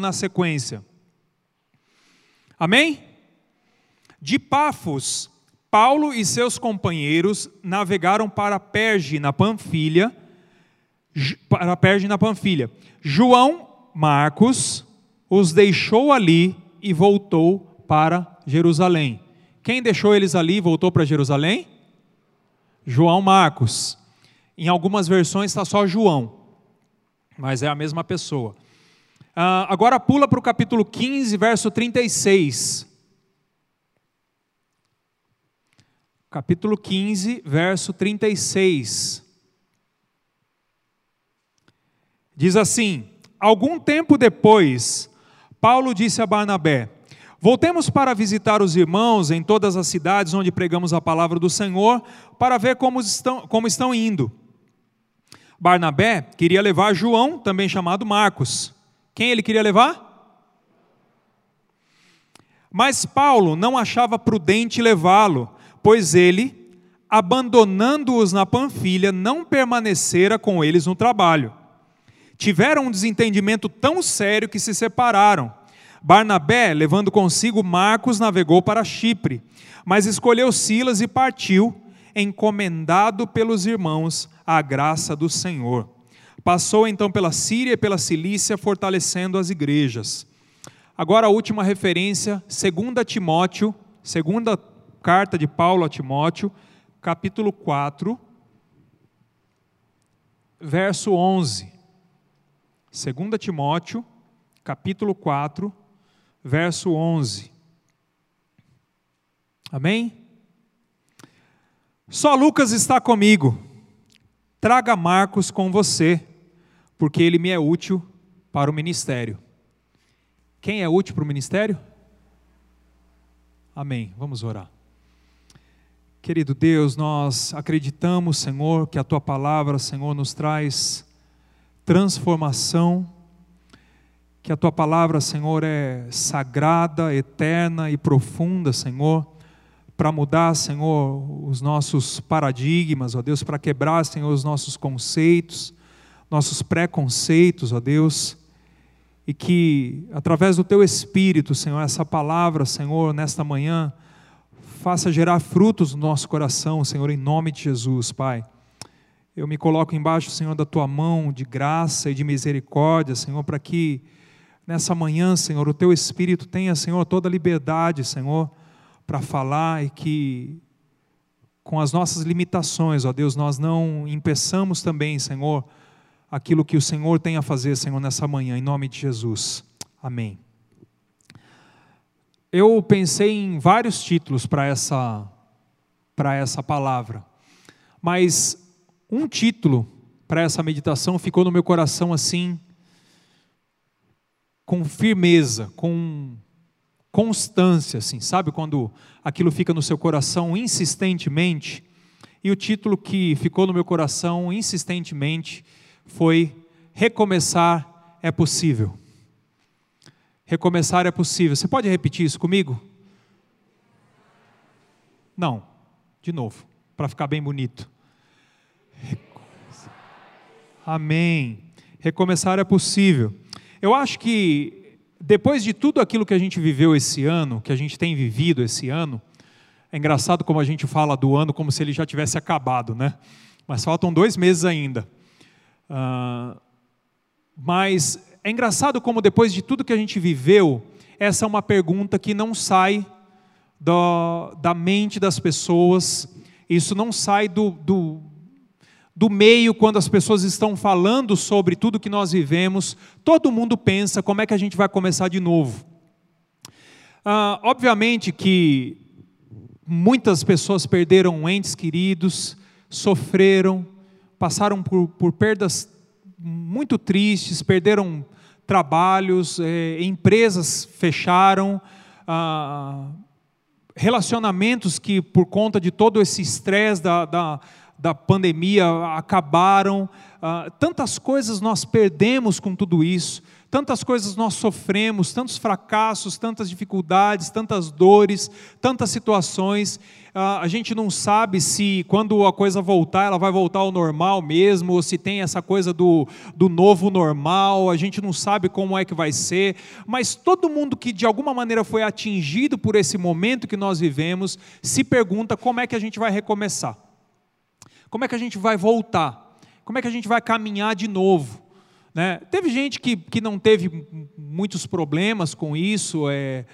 na sequência. Amém? De Pafos, Paulo e seus companheiros navegaram para Perge, na Panfilha, para Perge, na Panfilha. João Marcos os deixou ali e voltou para Jerusalém. Quem deixou eles ali e voltou para Jerusalém? João Marcos. Em algumas versões está só João, mas é a mesma pessoa. Uh, agora pula para o capítulo 15, verso 36. Capítulo 15, verso 36. Diz assim: Algum tempo depois, Paulo disse a Barnabé: Voltemos para visitar os irmãos em todas as cidades onde pregamos a palavra do Senhor, para ver como estão, como estão indo. Barnabé queria levar João, também chamado Marcos. Quem ele queria levar? Mas Paulo não achava prudente levá-lo, pois ele, abandonando-os na Panfilha, não permanecera com eles no trabalho. Tiveram um desentendimento tão sério que se separaram. Barnabé, levando consigo Marcos, navegou para Chipre, mas escolheu Silas e partiu, encomendado pelos irmãos à graça do Senhor. Passou então pela Síria e pela Cilícia, fortalecendo as igrejas. Agora a última referência, 2 Timóteo, segunda carta de Paulo a Timóteo, capítulo 4, verso 11. 2 Timóteo, capítulo 4, verso 11. Amém? Só Lucas está comigo. Traga Marcos com você porque ele me é útil para o ministério. Quem é útil para o ministério? Amém. Vamos orar. Querido Deus, nós acreditamos, Senhor, que a tua palavra, Senhor, nos traz transformação, que a tua palavra, Senhor, é sagrada, eterna e profunda, Senhor, para mudar, Senhor, os nossos paradigmas, ó Deus, para quebrar, Senhor, os nossos conceitos nossos preconceitos, ó Deus, e que através do Teu Espírito, Senhor, essa palavra, Senhor, nesta manhã, faça gerar frutos no nosso coração, Senhor, em nome de Jesus, Pai. Eu me coloco embaixo, Senhor, da Tua mão de graça e de misericórdia, Senhor, para que nessa manhã, Senhor, o Teu Espírito tenha, Senhor, toda a liberdade, Senhor, para falar e que com as nossas limitações, ó Deus, nós não impeçamos também, Senhor, aquilo que o Senhor tem a fazer, Senhor, nessa manhã, em nome de Jesus. Amém. Eu pensei em vários títulos para essa, para essa palavra, mas um título para essa meditação ficou no meu coração assim, com firmeza, com constância, assim, sabe quando aquilo fica no seu coração insistentemente? E o título que ficou no meu coração insistentemente foi recomeçar é possível. Recomeçar é possível. Você pode repetir isso comigo? Não, de novo, para ficar bem bonito. Amém. Recomeçar é possível. Eu acho que depois de tudo aquilo que a gente viveu esse ano, que a gente tem vivido esse ano, é engraçado como a gente fala do ano como se ele já tivesse acabado, né? Mas faltam dois meses ainda. Uh, mas é engraçado como depois de tudo que a gente viveu, essa é uma pergunta que não sai do, da mente das pessoas, isso não sai do, do, do meio quando as pessoas estão falando sobre tudo que nós vivemos, todo mundo pensa como é que a gente vai começar de novo. Uh, obviamente que muitas pessoas perderam entes queridos, sofreram, passaram por, por perdas muito tristes, perderam trabalhos, é, empresas fecharam, ah, relacionamentos que, por conta de todo esse estresse da, da, da, pandemia, acabaram. Ah, tantas coisas nós perdemos com tudo isso, tantas coisas nós sofremos, tantos fracassos, tantas dificuldades, tantas dores, tantas situações. Ah, a gente não sabe se quando a coisa voltar, ela vai voltar ao normal mesmo, ou se tem essa coisa do, do novo normal, a gente não sabe como é que vai ser, mas todo mundo que de alguma maneira foi atingido por esse momento que nós vivemos, se pergunta como é que a gente vai recomeçar, como é que a gente vai voltar, como é que a gente vai caminhar de novo. Né? Teve gente que, que não teve muitos problemas com isso, é,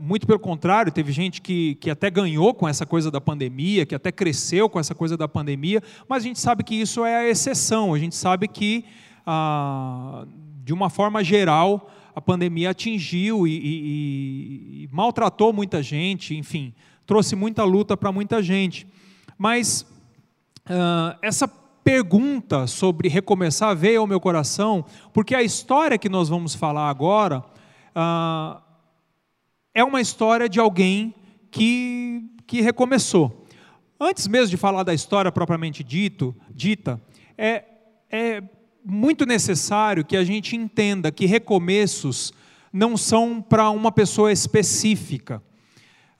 muito pelo contrário, teve gente que, que até ganhou com essa coisa da pandemia, que até cresceu com essa coisa da pandemia, mas a gente sabe que isso é a exceção, a gente sabe que, ah, de uma forma geral, a pandemia atingiu e, e, e maltratou muita gente, enfim, trouxe muita luta para muita gente. Mas ah, essa pergunta sobre recomeçar veio ao meu coração, porque a história que nós vamos falar agora ah, é uma história de alguém que, que recomeçou. Antes mesmo de falar da história propriamente dito, dita, é, é muito necessário que a gente entenda que recomeços não são para uma pessoa específica.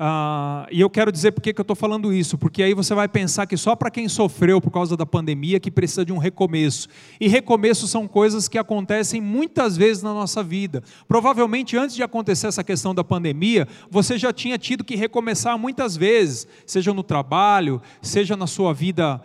Ah, e eu quero dizer por que eu estou falando isso, porque aí você vai pensar que só para quem sofreu por causa da pandemia que precisa de um recomeço. E recomeços são coisas que acontecem muitas vezes na nossa vida. Provavelmente antes de acontecer essa questão da pandemia, você já tinha tido que recomeçar muitas vezes, seja no trabalho, seja na sua vida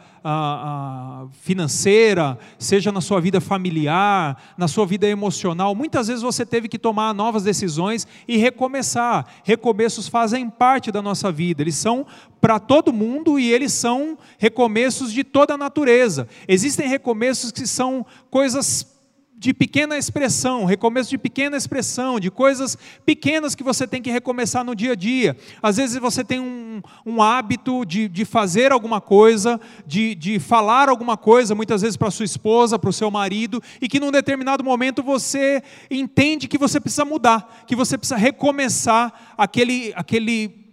financeira, seja na sua vida familiar, na sua vida emocional. Muitas vezes você teve que tomar novas decisões e recomeçar. Recomeços fazem parte da nossa vida, eles são para todo mundo e eles são recomeços de toda a natureza. Existem recomeços que são coisas de pequena expressão, recomeço de pequena expressão, de coisas pequenas que você tem que recomeçar no dia a dia. Às vezes você tem um, um hábito de, de fazer alguma coisa, de, de falar alguma coisa, muitas vezes para sua esposa, para o seu marido, e que num determinado momento você entende que você precisa mudar, que você precisa recomeçar aquele, aquele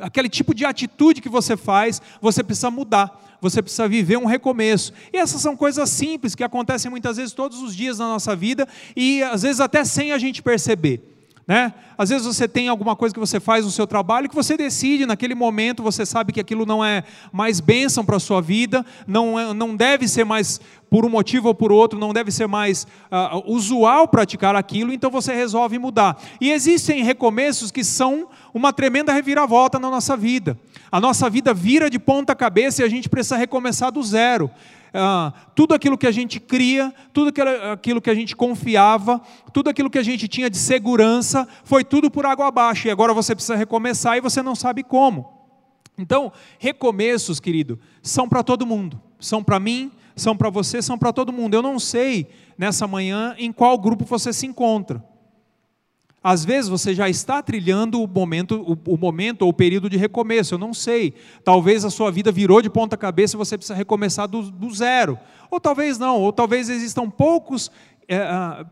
aquele tipo de atitude que você faz, você precisa mudar, você precisa viver um recomeço. E essas são coisas simples que acontecem muitas vezes todos os dias na nossa vida e às vezes até sem a gente perceber. Né? Às vezes você tem alguma coisa que você faz no seu trabalho que você decide naquele momento, você sabe que aquilo não é mais bênção para a sua vida, não, é, não deve ser mais, por um motivo ou por outro, não deve ser mais uh, usual praticar aquilo, então você resolve mudar. E existem recomeços que são uma tremenda reviravolta na nossa vida. A nossa vida vira de ponta cabeça e a gente precisa recomeçar do zero ah, tudo aquilo que a gente cria, tudo aquilo que a gente confiava, tudo aquilo que a gente tinha de segurança, foi tudo por água abaixo. E agora você precisa recomeçar e você não sabe como. Então, recomeços, querido, são para todo mundo. São para mim, são para você, são para todo mundo. Eu não sei nessa manhã em qual grupo você se encontra. Às vezes você já está trilhando o momento, o, o, momento ou o período de recomeço, eu não sei. Talvez a sua vida virou de ponta cabeça e você precisa recomeçar do, do zero. Ou talvez não, ou talvez existam poucos é,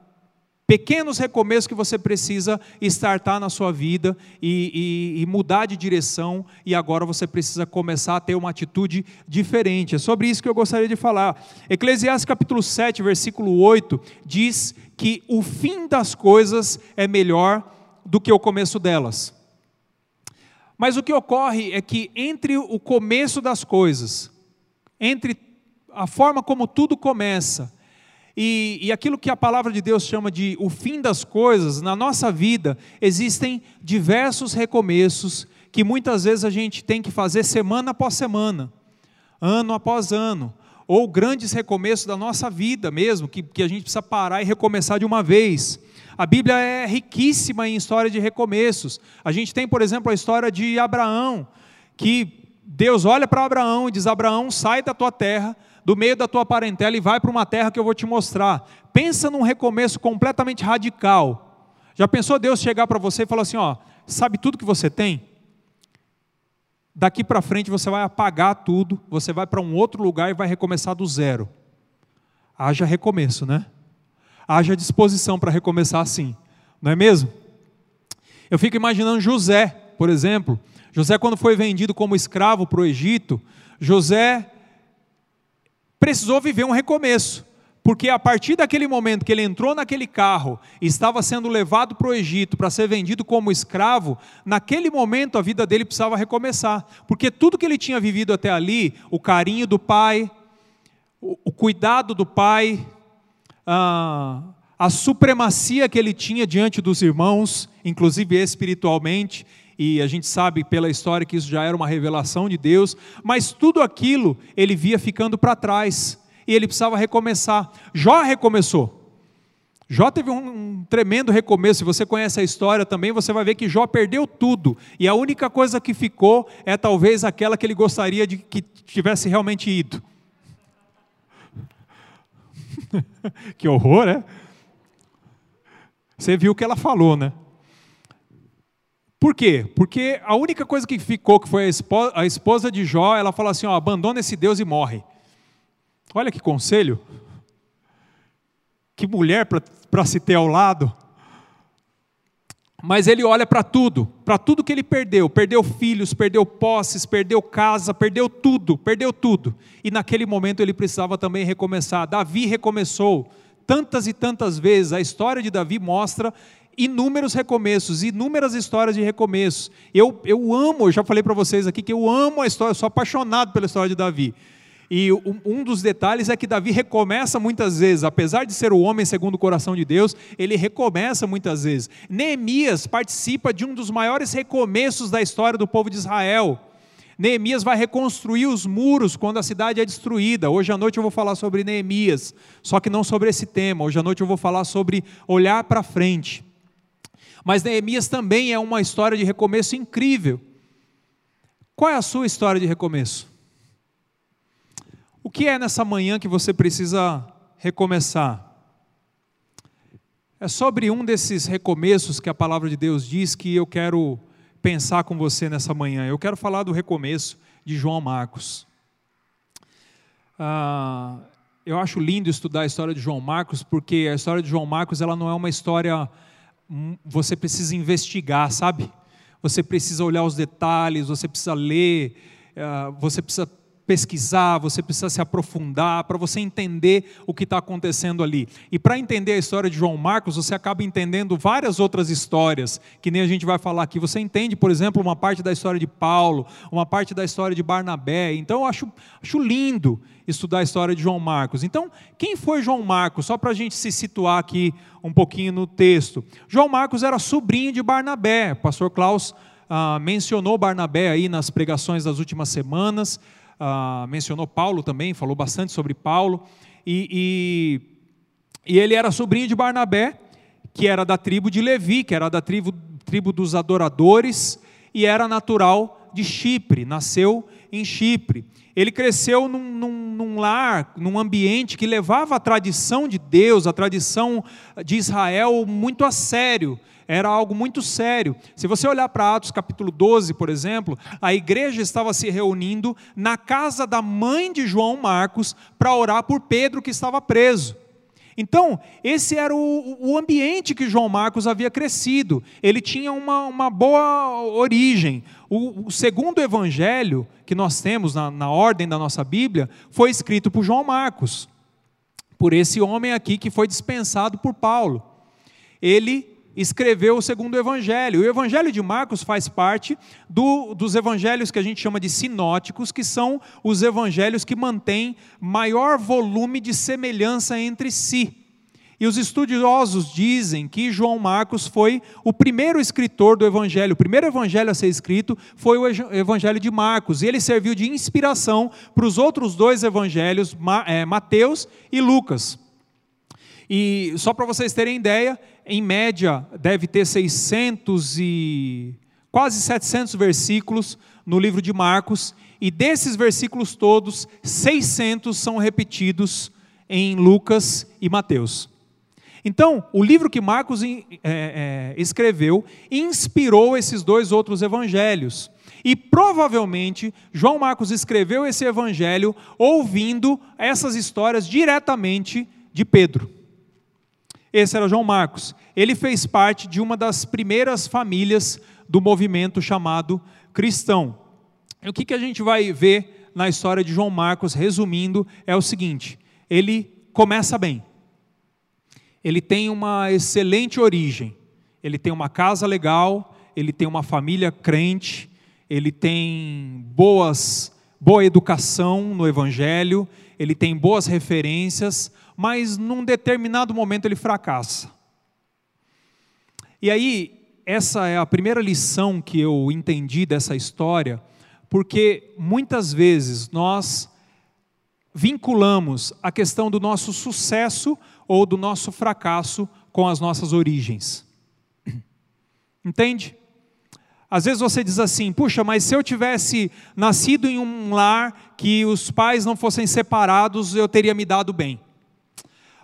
pequenos recomeços que você precisa estartar na sua vida e, e, e, mudar de direção, e agora você precisa começar a ter uma atitude diferente. É sobre isso que eu gostaria de falar. Eclesiastes capítulo 7, versículo 8, diz que o fim das coisas é melhor do que o começo delas. Mas o que ocorre é que entre o começo das coisas, entre a forma como tudo começa, e, e aquilo que a palavra de Deus chama de o fim das coisas, na nossa vida existem diversos recomeços que muitas vezes a gente tem que fazer semana após semana, ano após ano, ou grandes recomeços da nossa vida mesmo, que, que a gente precisa parar e recomeçar de uma vez. A Bíblia é riquíssima em história de recomeços. A gente tem, por exemplo, a história de Abraão, que Deus olha para Abraão e diz: Abraão, sai da tua terra, do meio da tua parentela e vai para uma terra que eu vou te mostrar. Pensa num recomeço completamente radical. Já pensou Deus chegar para você e falar assim: ó, sabe tudo que você tem? Daqui para frente você vai apagar tudo, você vai para um outro lugar e vai recomeçar do zero. Haja recomeço, né? Haja disposição para recomeçar assim, não é mesmo? Eu fico imaginando José, por exemplo. José, quando foi vendido como escravo para o Egito, José precisou viver um recomeço, Porque a partir daquele momento que ele entrou naquele carro estava sendo levado para o Egito para ser vendido como escravo, naquele momento a vida dele precisava recomeçar. Porque tudo que ele tinha vivido até ali, o carinho do pai, o, cuidado do pai, a, a supremacia que ele tinha diante dos irmãos, inclusive espiritualmente, e a gente sabe pela história que isso já era uma revelação de Deus, mas tudo aquilo ele via ficando para trás e ele precisava recomeçar. Jó recomeçou. Jó teve um, tremendo recomeço. Se você conhece a história também, você vai ver que Jó perdeu tudo. E a única coisa que ficou é talvez aquela que ele gostaria de que tivesse realmente ido. que horror, né? Você viu o que ela falou, né? Por quê? Porque a única coisa que ficou, que foi a esposa, de Jó, ela falou assim: ó, abandona esse Deus e morre. Olha que conselho. Que mulher para se ter ao lado. Mas ele olha para tudo, para tudo que ele perdeu: perdeu filhos, perdeu posses, perdeu casa, perdeu tudo, perdeu tudo. E naquele momento ele precisava também recomeçar. Davi recomeçou tantas e tantas vezes. A história de Davi mostra inúmeros recomeços, inúmeras histórias de recomeços. Eu, eu amo, eu já falei para vocês aqui que eu amo a história, eu sou apaixonado pela história de Davi. E um dos detalhes é que Davi recomeça muitas vezes, apesar de ser o homem segundo o coração de Deus, ele recomeça muitas vezes. Neemias participa de um dos maiores recomeços da história do povo de Israel. Neemias vai reconstruir os muros quando a cidade é destruída. Hoje à noite eu vou falar sobre Neemias, só que não sobre esse tema. Hoje à noite eu vou falar sobre olhar para frente. Mas Neemias também é uma história de recomeço incrível. Qual é a sua história de recomeço? O que é nessa manhã que você precisa recomeçar? É sobre um desses recomeços que a palavra de Deus diz que eu quero pensar com você nessa manhã. Eu quero falar do recomeço de João Marcos. Ah, eu acho lindo estudar a história de João Marcos, porque a história de João Marcos ela não é uma história. Hum, você precisa investigar, sabe? Você precisa olhar os detalhes, você precisa ler, ah, você precisa pesquisar, você precisa se aprofundar para você entender o que está acontecendo ali. E para entender a história de João Marcos, você acaba entendendo várias outras histórias, que nem a gente vai falar aqui. Você entende, por exemplo, uma parte da história de Paulo, uma parte da história de Barnabé. Então, eu acho, acho lindo estudar a história de João Marcos. Então, quem foi João Marcos? Só para a gente se situar aqui um pouquinho no texto. João Marcos era sobrinho de Barnabé. O pastor Klaus ah, mencionou Barnabé aí nas pregações das últimas semanas ah, mencionou Paulo também, falou bastante sobre Paulo, e, e, e, ele era sobrinho de Barnabé, que era da tribo de Levi, que era da tribo, tribo dos adoradores, e era natural de Chipre, nasceu em Chipre. Ele cresceu num, num, num, lar, num ambiente que levava a tradição de Deus, a tradição de Israel muito a sério era algo muito sério. Se você olhar para Atos capítulo 12, por exemplo, a igreja estava se reunindo na casa da mãe de João Marcos para orar por Pedro que estava preso. Então, esse era o, o, ambiente que João Marcos havia crescido. Ele tinha uma, uma boa origem. O, o, segundo evangelho que nós temos na, na ordem da nossa Bíblia foi escrito por João Marcos, por esse homem aqui que foi dispensado por Paulo. Ele escreveu o segundo evangelho. O evangelho de Marcos faz parte do, dos evangelhos que a gente chama de sinóticos, que são os evangelhos que mantêm maior volume de semelhança entre si. E os estudiosos dizem que João Marcos foi o primeiro escritor do evangelho. O primeiro evangelho a ser escrito foi o evangelho de Marcos. E ele serviu de inspiração para os outros dois evangelhos, é, Mateus e Lucas. E só para vocês terem ideia, em média deve ter 600 e quase 700 versículos no livro de Marcos, e desses versículos todos, 600 são repetidos em Lucas e Mateus. Então, o livro que Marcos é, é, escreveu inspirou esses dois outros evangelhos. E provavelmente João Marcos escreveu esse evangelho ouvindo essas histórias diretamente de Pedro. Esse era João Marcos. Ele fez parte de uma das primeiras famílias do movimento chamado cristão. E o que, que a gente vai ver na história de João Marcos, resumindo, é o seguinte: ele começa bem. Ele tem uma excelente origem. Ele tem uma casa legal, ele tem uma família crente, ele tem boas, boa educação no evangelho, ele tem boas referências, mas num determinado momento ele fracassa. E aí, essa é a primeira lição que eu entendi dessa história, porque muitas vezes nós vinculamos a questão do nosso sucesso ou do nosso fracasso com as nossas origens. Entende? Às vezes você diz assim: puxa, mas se eu tivesse nascido em um lar que os pais não fossem separados, eu teria me dado bem.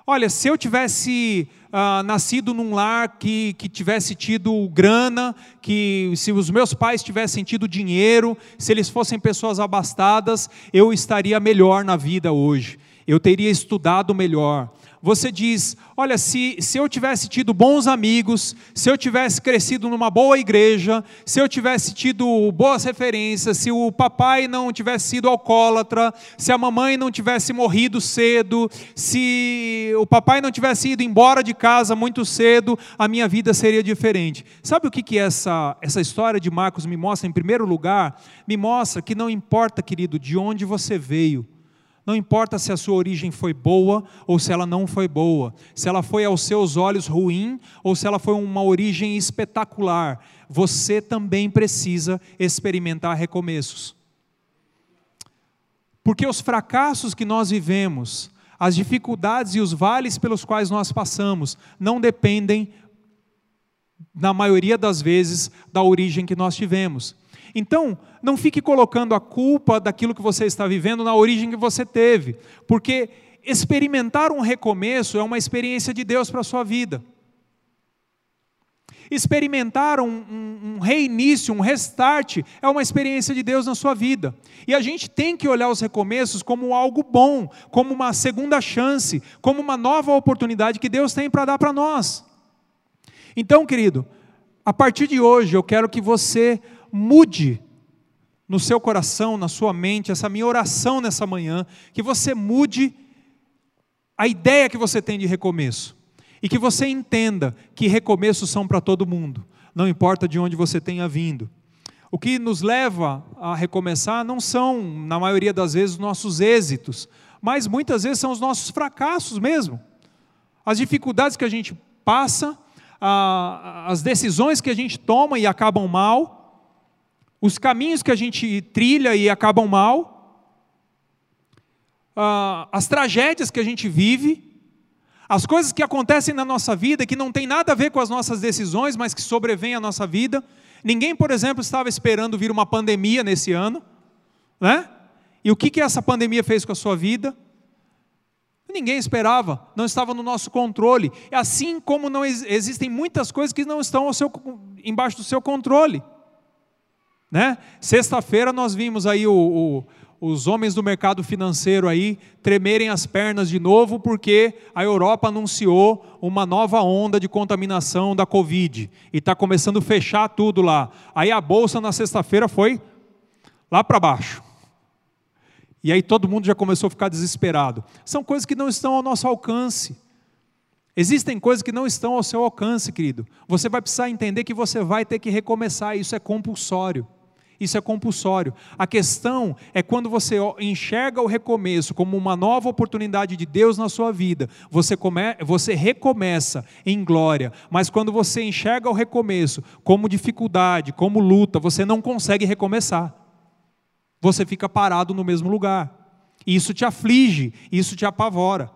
Olha, se eu tivesse ah, nascido num lar que, que tivesse tido grana, que se os meus pais tivessem tido dinheiro, se eles fossem pessoas abastadas, eu estaria melhor na vida hoje. Eu teria estudado melhor, você diz: olha, se, se eu tivesse tido bons amigos, se eu tivesse crescido numa boa igreja, se eu tivesse tido boas referências, se o papai não tivesse sido alcoólatra, se a mamãe não tivesse morrido cedo, se o papai não tivesse ido embora de casa muito cedo, a minha vida seria diferente. Sabe o que, que essa, essa história de Marcos me mostra? Em primeiro lugar, me mostra que não importa, querido, de onde você veio não importa se a sua origem foi boa ou se ela não foi boa, se ela foi aos seus olhos ruim ou se ela foi uma origem espetacular, você também precisa experimentar recomeços. Porque os fracassos que nós vivemos, as dificuldades e os vales pelos quais nós passamos, não dependem, na maioria das vezes, da origem que nós tivemos. Então, não fique colocando a culpa daquilo que você está vivendo na origem que você teve, porque experimentar um recomeço é uma experiência de Deus para a sua vida. Experimentar um, um, um, reinício, um restart, é uma experiência de Deus na sua vida. E a gente tem que olhar os recomeços como algo bom, como uma segunda chance, como uma nova oportunidade que Deus tem para dar para nós. Então, querido, a partir de hoje eu quero que você mude no seu coração, na sua mente, essa minha oração nessa manhã, que você mude a ideia que você tem de recomeço. E que você entenda que recomeços são para todo mundo, não importa de onde você tenha vindo. O que nos leva a recomeçar não são, na maioria das vezes, os nossos êxitos, mas muitas vezes são os nossos fracassos mesmo. As dificuldades que a gente passa, as decisões que a gente toma e acabam mal, os caminhos que a gente trilha e acabam mal, ah, as tragédias que a gente vive, as coisas que acontecem na nossa vida que não tem nada a ver com as nossas decisões, mas que sobrevêm à nossa vida. Ninguém, por exemplo, estava esperando vir uma pandemia nesse ano, né? E o que, que essa pandemia fez com a sua vida? Ninguém esperava, não estava no nosso controle. Assim como não existem muitas coisas que não estão seu, embaixo do seu controle. Né? Sexta-feira nós vimos aí o, o, os homens do mercado financeiro aí tremerem as pernas de novo porque a Europa anunciou uma nova onda de contaminação da Covid e está começando a fechar tudo lá. Aí a bolsa na sexta-feira foi lá para baixo. E aí todo mundo já começou a ficar desesperado. São coisas que não estão ao nosso alcance. Existem coisas que não estão ao seu alcance, querido. Você vai precisar entender que você vai ter que recomeçar, isso é compulsório. Isso é compulsório. A questão é quando você enxerga o recomeço como uma nova oportunidade de Deus na sua vida, você, come, você recomeça em glória. Mas quando você enxerga o recomeço como dificuldade, como luta, você não consegue recomeçar. Você fica parado no mesmo lugar. Isso te aflige, isso te apavora.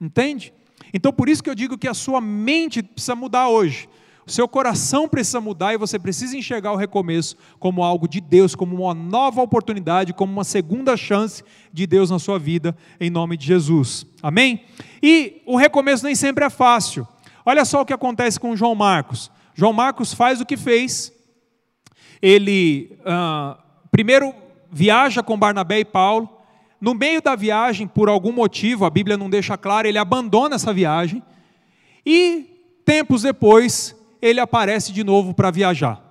Entende? Então por isso que eu digo que a sua mente precisa mudar hoje. Seu coração precisa mudar e você precisa enxergar o recomeço como algo de Deus, como uma nova oportunidade, como uma segunda chance de Deus na sua vida, em nome de Jesus. Amém? E o recomeço nem sempre é fácil. Olha só o que acontece com João Marcos. João Marcos faz o que fez. Ele ah, primeiro viaja com Barnabé e Paulo. No meio da viagem, por algum motivo, a Bíblia não deixa claro, ele abandona essa viagem. E tempos depois, ele aparece de novo para viajar.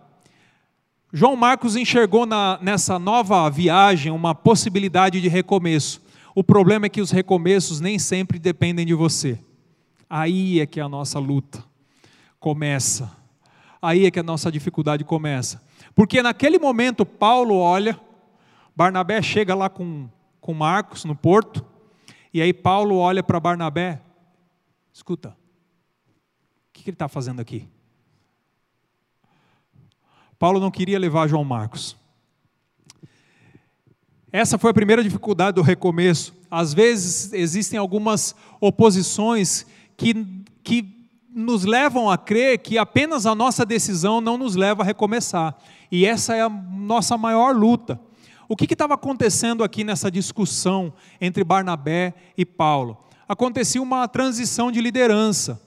João Marcos enxergou na, nessa nova viagem uma possibilidade de recomeço, O problema é que os recomeços nem sempre dependem de você. Aí é que a nossa luta começa. Aí é que a nossa dificuldade começa. Porque naquele momento Paulo olha, Barnabé chega lá com, com Marcos no porto, e aí Paulo olha para Barnabé, escuta, o que, que ele está fazendo aqui? Paulo não queria levar João Marcos. Essa foi a primeira dificuldade do recomeço. Às vezes existem algumas oposições que, que nos levam a crer que apenas a nossa decisão não nos leva a recomeçar. E essa é a nossa maior luta. O que estava acontecendo aqui nessa discussão entre Barnabé e Paulo? Acontecia uma transição de liderança.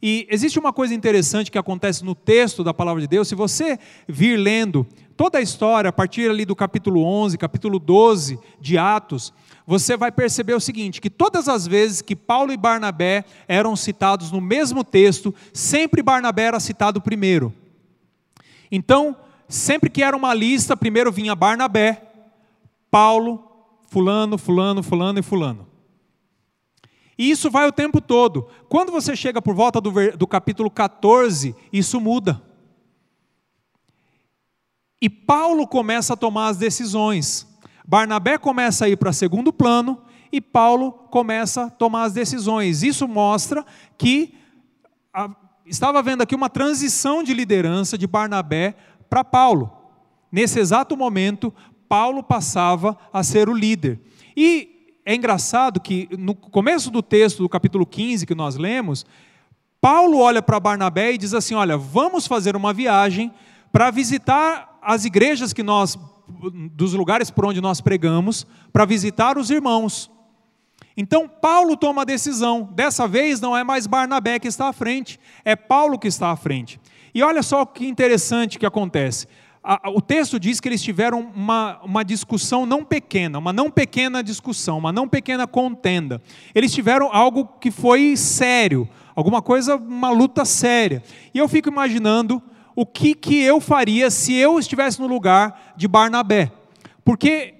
E existe uma coisa interessante que acontece no texto da palavra de Deus, se você vir lendo toda a história, a partir ali do capítulo 11, capítulo 12 de Atos, você vai perceber o seguinte: que todas as vezes que Paulo e Barnabé eram citados no mesmo texto, sempre Barnabé era citado primeiro. Então, sempre que era uma lista, primeiro vinha Barnabé, Paulo, Fulano, Fulano, Fulano e Fulano. E isso vai o tempo todo. Quando você chega por volta do, do capítulo 14, isso muda. E Paulo começa a tomar as decisões. Barnabé começa a ir para segundo plano e Paulo começa a tomar as decisões. Isso mostra que a, estava havendo aqui uma transição de liderança de Barnabé para Paulo. Nesse exato momento, Paulo passava a ser o líder. E é engraçado que no começo do texto do capítulo 15 que nós lemos, Paulo olha para Barnabé e diz assim: Olha, vamos fazer uma viagem para visitar as igrejas que nós, dos lugares por onde nós pregamos, para visitar os irmãos. Então Paulo toma a decisão. Dessa vez não é mais Barnabé que está à frente, é Paulo que está à frente. E olha só que interessante que acontece o texto diz que eles tiveram uma, uma discussão não pequena, uma não pequena discussão, uma não pequena contenda. Eles tiveram algo que foi sério, alguma coisa, uma luta séria. E eu fico imaginando o que, que eu faria se eu estivesse no lugar de Barnabé. Porque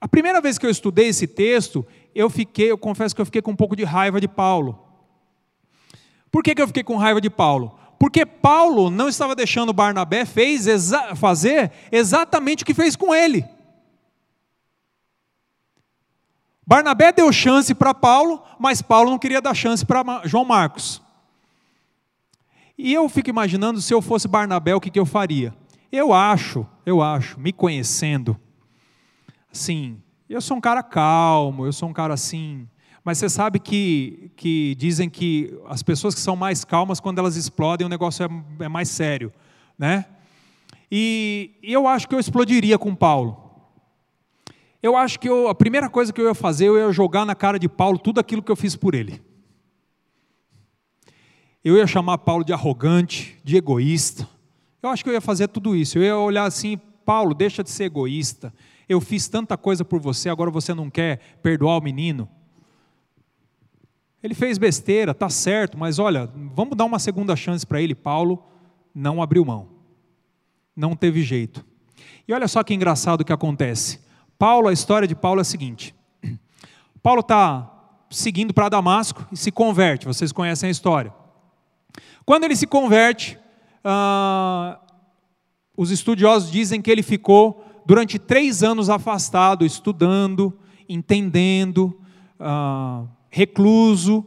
a primeira vez que eu estudei esse texto, eu fiquei, eu confesso que eu fiquei com um pouco de raiva de Paulo. Por que, que eu fiquei com raiva de Paulo? Porque Paulo não estava deixando Barnabé fez exa fazer exatamente o que fez com ele. Barnabé deu chance para Paulo, mas Paulo não queria dar chance para João Marcos. E eu fico imaginando se eu fosse Barnabé, o que, que eu faria? Eu acho, eu acho, me conhecendo, assim, eu sou um cara calmo, eu sou um cara assim, mas você sabe que, que dizem que as pessoas que são mais calmas, quando elas explodem, o negócio é, é mais sério. Né? E, e eu acho que eu explodiria com Paulo. Eu acho que eu, a primeira coisa que eu ia fazer, eu ia jogar na cara de Paulo tudo aquilo que eu fiz por ele. Eu ia chamar Paulo de arrogante, de egoísta. Eu acho que eu ia fazer tudo isso. Eu ia olhar assim, Paulo, deixa de ser egoísta. Eu fiz tanta coisa por você, agora você não quer perdoar o menino. Ele fez besteira, tá certo, mas olha, vamos dar uma segunda chance para ele. Paulo não abriu mão. Não teve jeito. E olha só que engraçado que acontece. Paulo, a história de Paulo é a seguinte: Paulo está seguindo para Damasco e se converte. Vocês conhecem a história. Quando ele se converte, ah, os estudiosos dizem que ele ficou durante três anos afastado, estudando, entendendo, ah, recluso,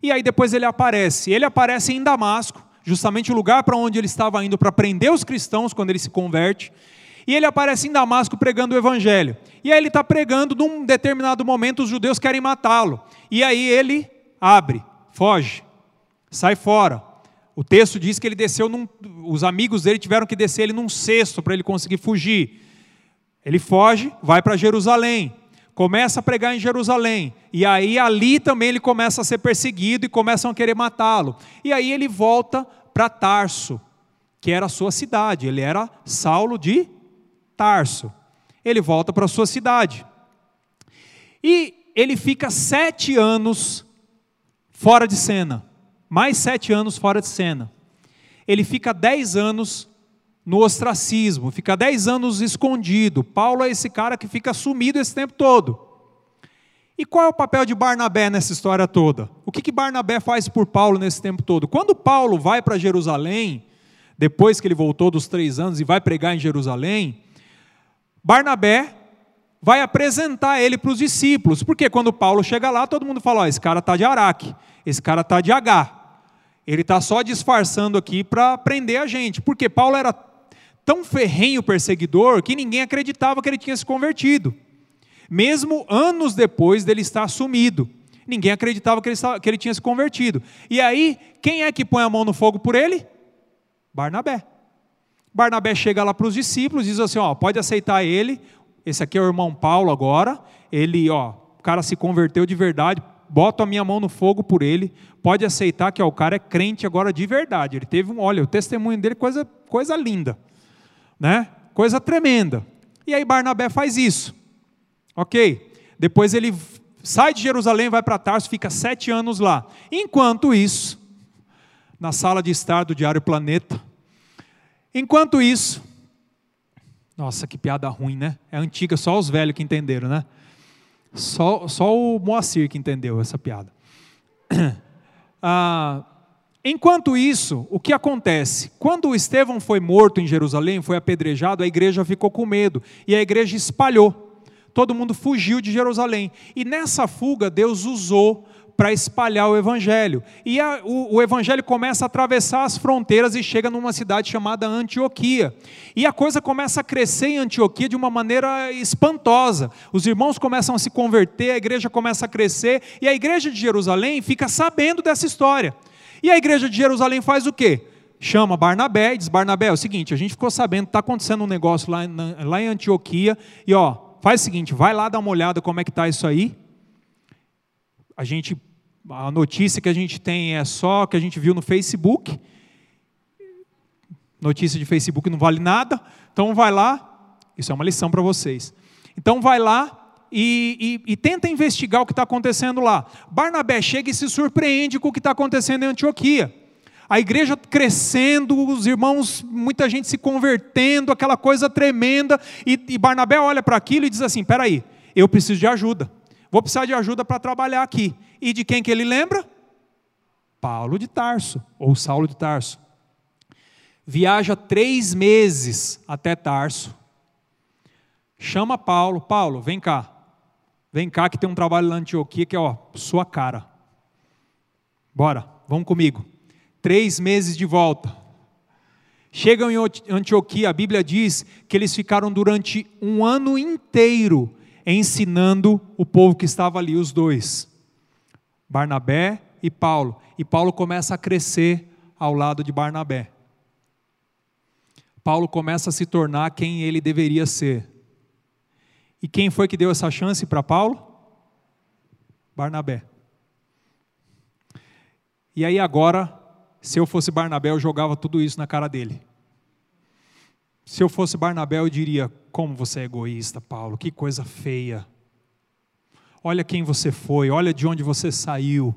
e aí depois ele aparece. Ele aparece em Damasco, justamente o lugar para onde ele estava indo para prender os cristãos quando ele se converte. E ele aparece em Damasco pregando o evangelho. E aí ele está pregando, num determinado momento os judeus querem matá-lo. E aí ele abre, foge, sai fora. O texto diz que ele desceu num, os amigos dele tiveram que descer ele num cesto para ele conseguir fugir. Ele foge, vai para Jerusalém começa a pregar em Jerusalém, e aí ali também ele começa a ser perseguido e começam a querer matá-lo. E aí ele volta para Tarso, que era a sua cidade, ele era Saulo de Tarso. Ele volta para a sua cidade. E ele fica sete anos fora de cena, mais sete anos fora de cena. Ele fica dez anos no ostracismo, fica dez anos escondido. Paulo é esse cara que fica sumido esse tempo todo. E qual é o papel de Barnabé nessa história toda? O que, que Barnabé faz por Paulo nesse tempo todo? Quando Paulo vai para Jerusalém, depois que ele voltou dos três anos e vai pregar em Jerusalém, Barnabé vai apresentar ele para os discípulos, porque quando Paulo chega lá, todo mundo fala: oh, esse cara está de Araque, esse cara está de H, ele está só disfarçando aqui para prender a gente, porque Paulo era tão ferrenho perseguidor que ninguém acreditava que ele tinha se convertido mesmo anos depois dele estar sumido. Ninguém acreditava que ele, que ele tinha se convertido. E aí, quem é que põe a mão no fogo por ele? Barnabé. Barnabé chega lá para os discípulos e diz assim: ó, pode aceitar ele. Esse aqui é o irmão Paulo agora. Ele, ó, o cara se converteu de verdade. Boto a minha mão no fogo por ele. Pode aceitar que ó, o cara é crente agora de verdade. Ele teve um, olha, o testemunho dele coisa coisa linda, né? Coisa tremenda. E aí Barnabé faz isso. Ok. Depois ele sai de Jerusalém, vai para Tarso, fica sete anos lá. Enquanto isso, na sala de estar do Diário Planeta, enquanto isso, nossa, que piada ruim, né? É antiga, só os velhos que entenderam, né? Só, só o Moacir que entendeu essa piada. Ah, enquanto isso, o que acontece? Quando Estevão foi morto em Jerusalém, foi apedrejado, a igreja ficou com medo e a igreja espalhou todo mundo fugiu de Jerusalém. E nessa fuga, Deus usou para espalhar o evangelho. E a, o, o, evangelho começa a atravessar as fronteiras e chega numa cidade chamada Antioquia. E a coisa começa a crescer em Antioquia de uma maneira espantosa. Os irmãos começam a se converter, a igreja começa a crescer, e a igreja de Jerusalém fica sabendo dessa história. E a igreja de Jerusalém faz o quê? Chama Barnabé e diz: Barnabé, é o seguinte, a gente ficou sabendo, está acontecendo um negócio lá, lá em Antioquia, e ó, faz o seguinte, vai lá dar uma olhada como é que está isso aí. A gente, a notícia que a gente tem é só que a gente viu no Facebook. Notícia de Facebook não vale nada. Então vai lá, isso é uma lição para vocês. Então vai lá e, e, e, tenta investigar o que está acontecendo lá. Barnabé chega e se surpreende com o que está acontecendo em Antioquia a igreja crescendo, os irmãos, muita gente se convertendo, aquela coisa tremenda, e, e Barnabé olha para aquilo e diz assim: peraí, eu preciso de ajuda, vou precisar de ajuda para trabalhar aqui. E de quem que ele lembra? Paulo de Tarso, ou Saulo de Tarso. Viaja três meses até Tarso, chama Paulo, Paulo, vem cá, vem cá que tem um trabalho em Antioquia que é ó, sua cara. Bora, vamos comigo três meses de volta. Chegam em Antioquia, a Bíblia diz que eles ficaram durante um ano inteiro ensinando o povo que estava ali, os dois, Barnabé e Paulo. E Paulo começa a crescer ao lado de Barnabé. Paulo começa a se tornar quem ele deveria ser. E quem foi que deu essa chance para Paulo? Barnabé. E aí agora se eu fosse Barnabé, eu jogava tudo isso na cara dele. Se eu fosse Barnabé, eu diria: Como você é egoísta, Paulo, que coisa feia. Olha quem você foi, olha de onde você saiu.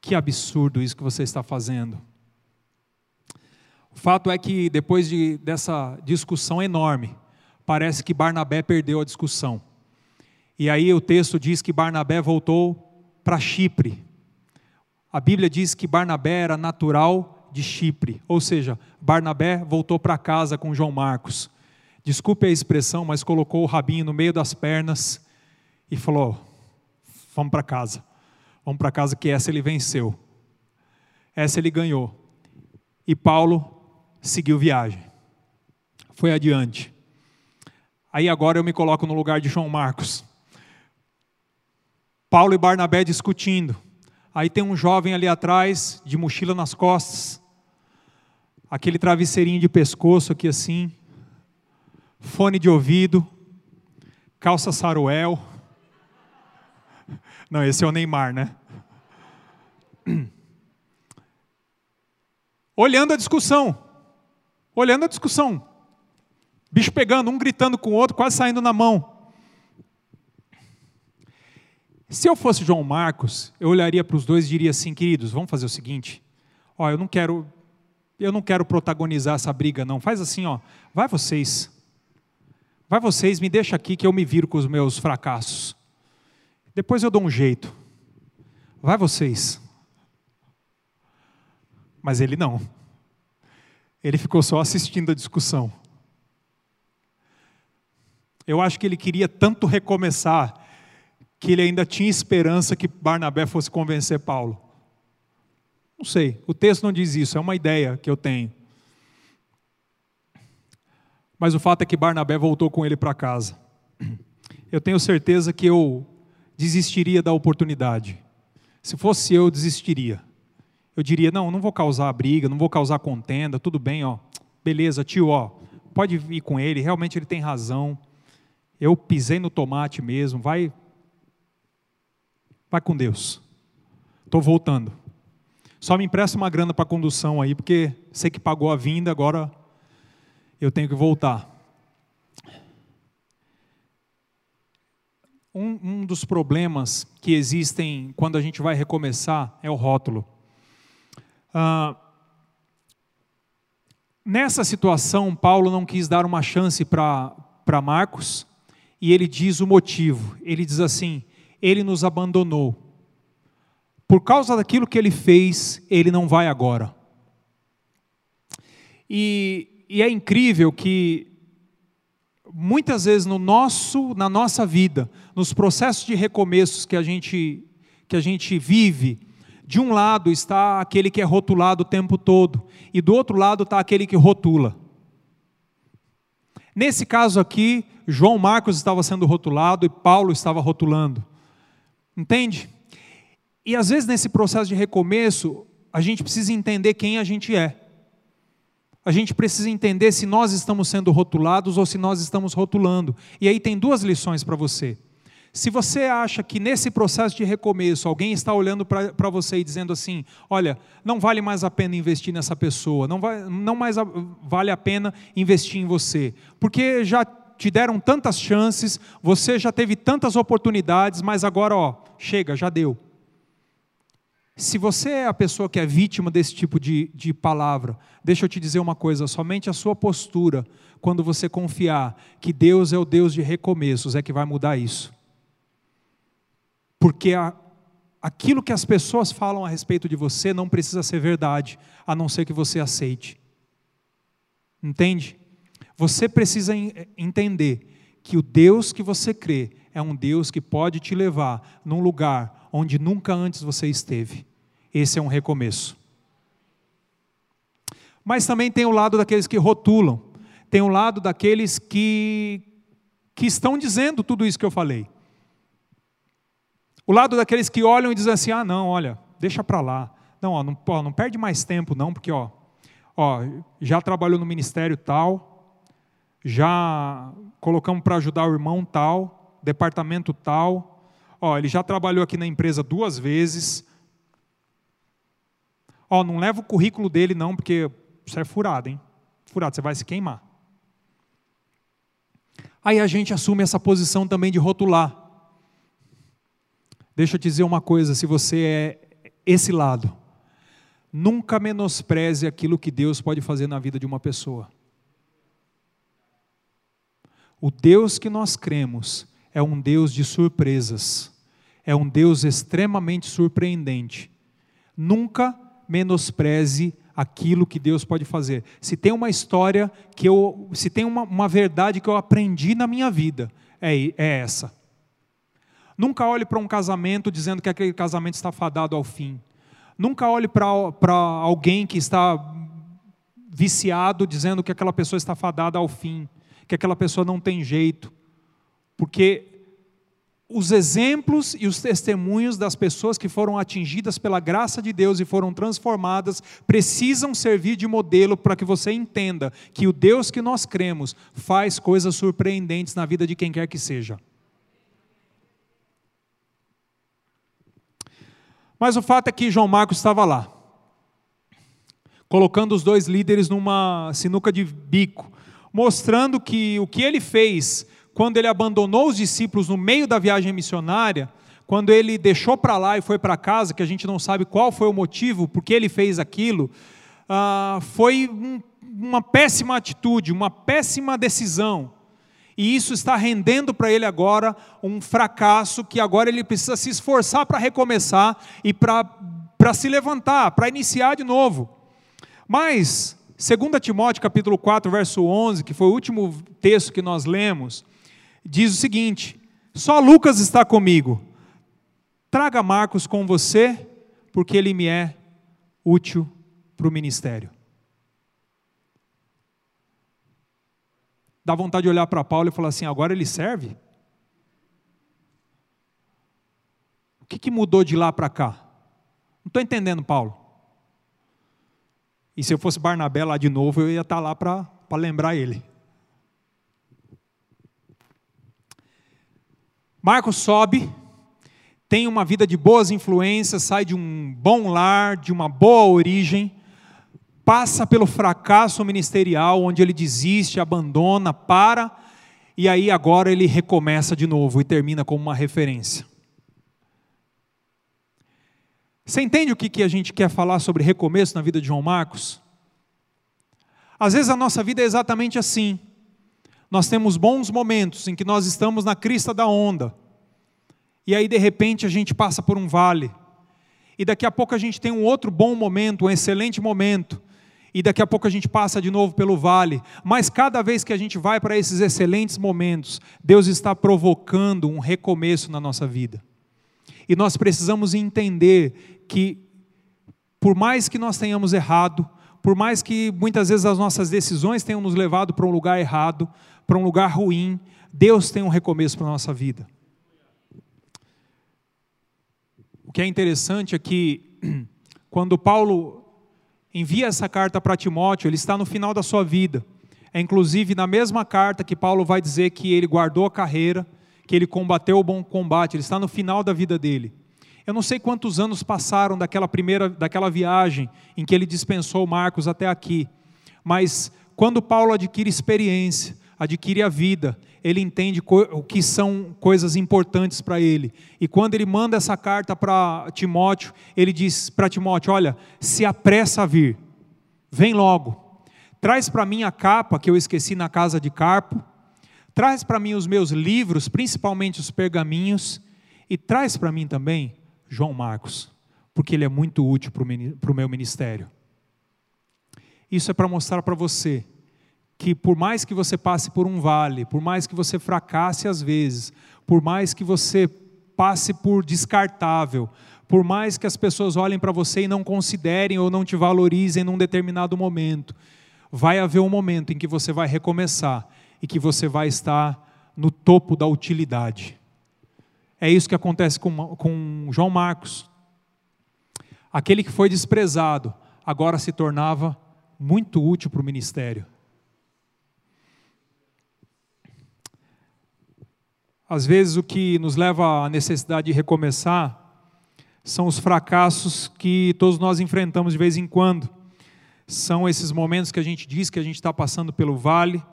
Que absurdo isso que você está fazendo. O fato é que depois de, dessa discussão enorme, parece que Barnabé perdeu a discussão. E aí o texto diz que Barnabé voltou para Chipre, a Bíblia diz que Barnabé era natural de Chipre, ou seja, Barnabé voltou para casa com João Marcos. Desculpe a expressão, mas colocou o rabinho no meio das pernas e falou: Vamos para casa. Vamos para casa que essa ele venceu. Essa ele ganhou. E Paulo seguiu viagem. Foi adiante. Aí agora eu me coloco no lugar de João Marcos. Paulo e Barnabé discutindo. Aí tem um jovem ali atrás, de mochila nas costas, aquele travesseirinho de pescoço aqui assim, fone de ouvido, calça saruel. Não, esse é o Neymar, né? Olhando a discussão, olhando a discussão, bicho pegando, um gritando com o outro, quase saindo na mão. Se eu fosse João Marcos, eu olharia para os dois e diria assim, queridos, vamos fazer o seguinte, ó, eu não quero, eu não quero protagonizar essa briga, não. Faz assim, ó, vai vocês, vai vocês, me deixa aqui que eu me viro com os meus fracassos. Depois eu dou um jeito. Vai vocês. Mas ele não. Ele ficou só assistindo a discussão. Eu acho que ele queria tanto recomeçar que ele ainda tinha esperança que Barnabé fosse convencer Paulo. Não sei, o texto não diz isso, é uma ideia que eu tenho. Mas o fato é que Barnabé voltou com ele para casa. Eu tenho certeza que eu desistiria da oportunidade. Se fosse eu, desistiria. Eu diria: não, não vou causar briga, não vou causar contenda, tudo bem, ó. Beleza, tio, ó, pode ir com ele, realmente ele tem razão. Eu pisei no tomate mesmo, vai. Vai com Deus. Estou voltando. Só me empresta uma grana para condução aí, porque sei que pagou a vinda, agora eu tenho que voltar. Um, um, dos problemas que existem quando a gente vai recomeçar é o rótulo. Ah, nessa situação, Paulo não quis dar uma chance para Marcos, e ele diz o motivo. Ele diz assim: ele nos abandonou. Por causa daquilo que ele fez, ele não vai agora. E, e é incrível que muitas vezes no nosso, na nossa vida, nos processos de recomeços que a gente, que a gente vive, de um lado está aquele que é rotulado o tempo todo, e do outro lado está aquele que rotula. Nesse caso aqui, João Marcos estava sendo rotulado e Paulo estava rotulando. Entende? E às vezes nesse processo de recomeço, a gente precisa entender quem a gente é a gente precisa entender se nós estamos sendo rotulados ou se nós estamos rotulando. E aí tem duas lições para você. Se você acha que nesse processo de recomeço alguém está olhando para você e dizendo assim: olha, não vale mais a pena investir nessa pessoa, não, vai, não mais a, vale a pena investir em você, porque já te deram tantas chances, você já teve tantas oportunidades, mas agora, ó, chega, já deu. Se você é a pessoa que é vítima desse tipo de, de palavra, deixa eu te dizer uma coisa: somente a sua postura, quando você confiar que Deus é o Deus de recomeços, é que vai mudar isso. Porque a, aquilo que as pessoas falam a respeito de você não precisa ser verdade, a não ser que você aceite. Entende? Você precisa entender que o Deus que você crê é um Deus que pode te levar num lugar onde nunca antes você esteve. Esse é um recomeço. Mas também tem o lado daqueles que rotulam, tem o lado daqueles que, que estão dizendo tudo isso que eu falei. O lado daqueles que olham e dizem assim: ah, não, olha, deixa para lá. Não, ó, não, ó, não perde mais tempo, não, porque ó, ó, já trabalhou no ministério tal, já colocamos para ajudar o irmão tal, departamento tal, Ó, ele já trabalhou aqui na empresa duas vezes. Ó, não leva o currículo dele não, porque isso é furado, hein? Furado, você vai se queimar. Aí a gente assume essa posição também de rotular. Deixa eu te dizer uma coisa, se você é esse lado, nunca menospreze aquilo que Deus pode fazer na vida de uma pessoa. O Deus que nós cremos é um Deus de surpresas é um Deus extremamente surpreendente. Nunca menospreze aquilo que Deus pode fazer. Se tem uma história que eu, se tem uma, uma verdade que eu aprendi na minha vida, é, é essa. Nunca olhe para um casamento dizendo que aquele casamento está fadado ao fim. Nunca olhe para alguém que está viciado dizendo que aquela pessoa está fadada ao fim, que aquela pessoa não tem jeito. Porque os exemplos e os testemunhos das pessoas que foram atingidas pela graça de Deus e foram transformadas precisam servir de modelo para que você entenda que o Deus que nós cremos faz coisas surpreendentes na vida de quem quer que seja. Mas o fato é que João Marcos estava lá, colocando os dois líderes numa sinuca de bico, mostrando que o que ele fez quando ele abandonou os discípulos no meio da viagem missionária, quando ele deixou para lá e foi para casa, que a gente não sabe qual foi o motivo, porque ele fez aquilo, ah, foi um, uma péssima atitude, uma péssima decisão. E isso está rendendo para ele agora um fracasso que agora ele precisa se esforçar para recomeçar e para se levantar, para iniciar de novo. Mas, 2 Timóteo capítulo 4, verso 11, que foi o último texto que nós lemos, diz o seguinte: Só Lucas está comigo. Traga Marcos com você, porque ele me é útil para o ministério. Dá vontade de olhar para Paulo e falar assim: agora ele serve? O que, que mudou de lá para cá? Não estou entendendo, Paulo. E se eu fosse Barnabé lá de novo, eu ia estar tá lá para lembrar ele. Marcos sobe, tem uma vida de boas influências, sai de um bom lar, de uma boa origem, passa pelo fracasso ministerial, onde ele desiste, abandona, para, e aí agora ele recomeça de novo e termina como uma referência. Você entende o que a gente quer falar sobre recomeço na vida de João Marcos? Às vezes a nossa vida é exatamente assim. Nós temos bons momentos em que nós estamos na crista da onda, e aí de repente a gente passa por um vale, e daqui a pouco a gente tem um outro bom momento, um excelente momento, e daqui a pouco a gente passa de novo pelo vale, mas cada vez que a gente vai para esses excelentes momentos, Deus está provocando um recomeço na nossa vida. E nós precisamos entender que, por mais que nós tenhamos errado, por mais que muitas vezes as nossas decisões tenham nos levado para um lugar errado, para um lugar ruim, Deus tem um recomeço para a nossa vida. O que é interessante é que, quando Paulo envia essa carta para Timóteo, ele está no final da sua vida. É inclusive na mesma carta que Paulo vai dizer que ele guardou a carreira, que ele combateu o bom combate, ele está no final da vida dele. Eu não sei quantos anos passaram daquela primeira, daquela viagem em que ele dispensou Marcos até aqui, mas quando Paulo adquire experiência, adquire a vida, ele entende o que são coisas importantes para ele. E quando ele manda essa carta para Timóteo, ele diz para Timóteo: Olha, se apressa a vir, vem logo. Traz para mim a capa que eu esqueci na casa de Carpo. Traz para mim os meus livros, principalmente os pergaminhos. E traz para mim também João Marcos, porque ele é muito útil para o meu ministério. Isso é para mostrar para você que por mais que você passe por um vale, por mais que você fracasse às vezes, por mais que você passe por descartável, por mais que as pessoas olhem para você e não considerem ou não te valorizem num determinado momento, vai haver um momento em que você vai recomeçar e que você vai estar no topo da utilidade. É isso que acontece com, com João Marcos. Aquele que foi desprezado agora se tornava muito útil para o ministério. Às vezes, o que nos leva à necessidade de recomeçar são os fracassos que todos nós enfrentamos de vez em quando. São esses momentos que a gente diz que a gente está passando pelo vale.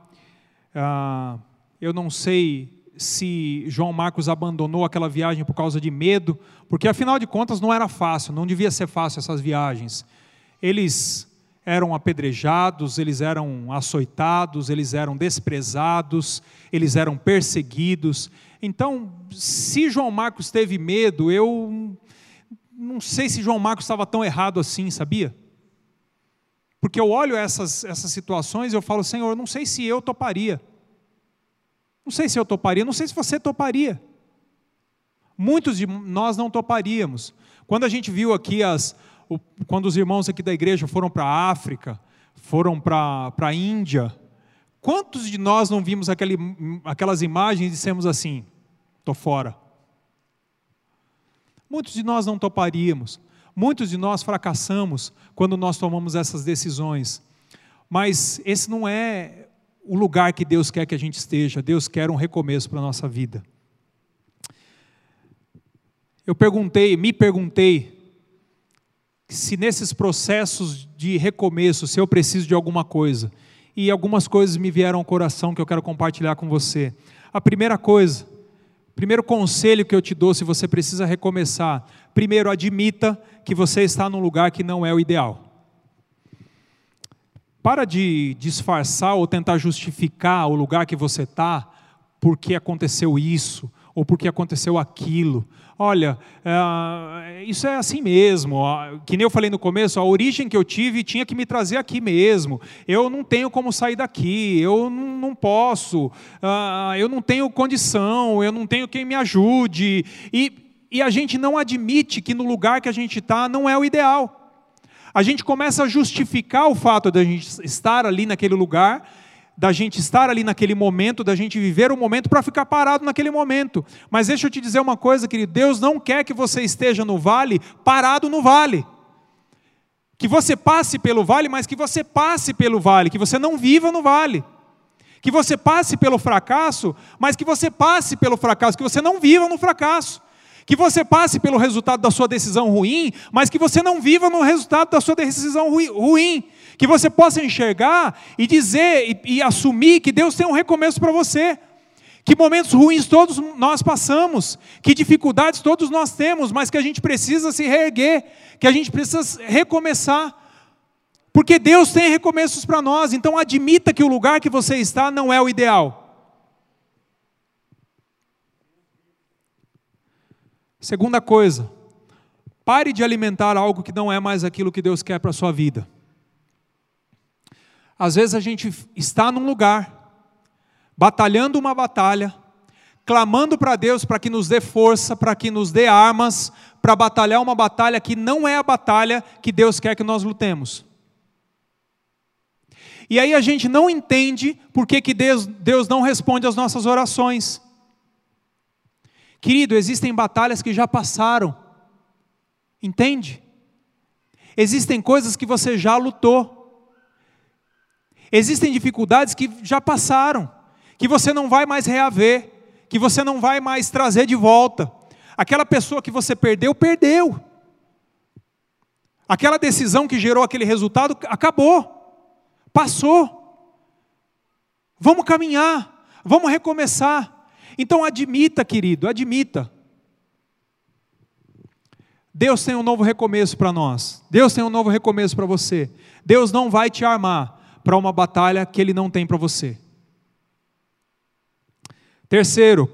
Ah, eu não sei se João Marcos abandonou aquela viagem por causa de medo, porque afinal de contas não era fácil, não devia ser fácil essas viagens. Eles eram apedrejados, eles eram açoitados, eles eram desprezados, eles eram perseguidos, então, se João Marcos teve medo, eu não sei se João Marcos estava tão errado assim, sabia? Porque eu olho essas, essas situações e eu falo, Senhor, não sei se eu toparia. Não sei se eu toparia, não sei se você toparia. Muitos de nós não toparíamos. Quando a gente viu aqui as, quando os irmãos aqui da igreja foram para a África, foram para a Índia, quantos de nós não vimos aquele, aquelas imagens e dissemos assim: estou fora. Muitos de nós não toparíamos, muitos de nós fracassamos quando nós tomamos essas decisões, mas esse não é o lugar que Deus quer que a gente esteja, Deus quer um recomeço para a nossa vida. Eu perguntei, me perguntei, se nesses processos de recomeço, se eu preciso de alguma coisa, e algumas coisas me vieram ao coração que eu quero compartilhar com você. A primeira coisa, Primeiro conselho que eu te dou se você precisa recomeçar: primeiro, admita que você está num lugar que não é o ideal. Para de disfarçar ou tentar justificar o lugar que você está porque aconteceu isso, ou porque aconteceu aquilo. Olha, é, isso é assim mesmo. Que nem eu falei no começo, a origem que eu tive tinha que me trazer aqui mesmo. Eu não tenho como sair daqui, eu não, não posso, uh, eu não tenho condição, eu não tenho quem me ajude. E, e a gente não admite que no lugar que a gente está não é o ideal. A gente começa a justificar o fato de a gente estar ali naquele lugar da gente estar ali naquele momento, da gente viver o momento para ficar parado naquele momento. Mas deixa eu te dizer uma coisa, querido: Deus não quer que você esteja no vale, parado no vale. Que você passe pelo vale, mas que você passe pelo vale, que você não viva no vale. Que você passe pelo fracasso, mas que você passe pelo fracasso, que você não viva no fracasso. Que você passe pelo resultado da sua decisão ruim, mas que você não viva no resultado da sua decisão ruim que você possa enxergar e dizer e, e assumir que Deus tem um recomeço para você. Que momentos ruins todos nós passamos, que dificuldades todos nós temos, mas que a gente precisa se reerguer, que a gente precisa recomeçar. Porque Deus tem recomeços para nós, então admita que o lugar que você está não é o ideal. Segunda coisa, pare de alimentar algo que não é mais aquilo que Deus quer para a sua vida. Às vezes a gente está num lugar, batalhando uma batalha, clamando para Deus para que nos dê força, para que nos dê armas, para batalhar uma batalha que não é a batalha que Deus quer que nós lutemos. E aí a gente não entende por que, que Deus, Deus não responde às nossas orações. Querido, existem batalhas que já passaram, entende? Existem coisas que você já lutou. Existem dificuldades que já passaram, que você não vai mais reaver, que você não vai mais trazer de volta. Aquela pessoa que você perdeu, perdeu. Aquela decisão que gerou aquele resultado, acabou, passou. Vamos caminhar, vamos recomeçar. Então admita, querido, admita. Deus tem um novo recomeço para nós. Deus tem um novo recomeço para você. Deus não vai te armar para uma batalha que ele não tem para você. Terceiro,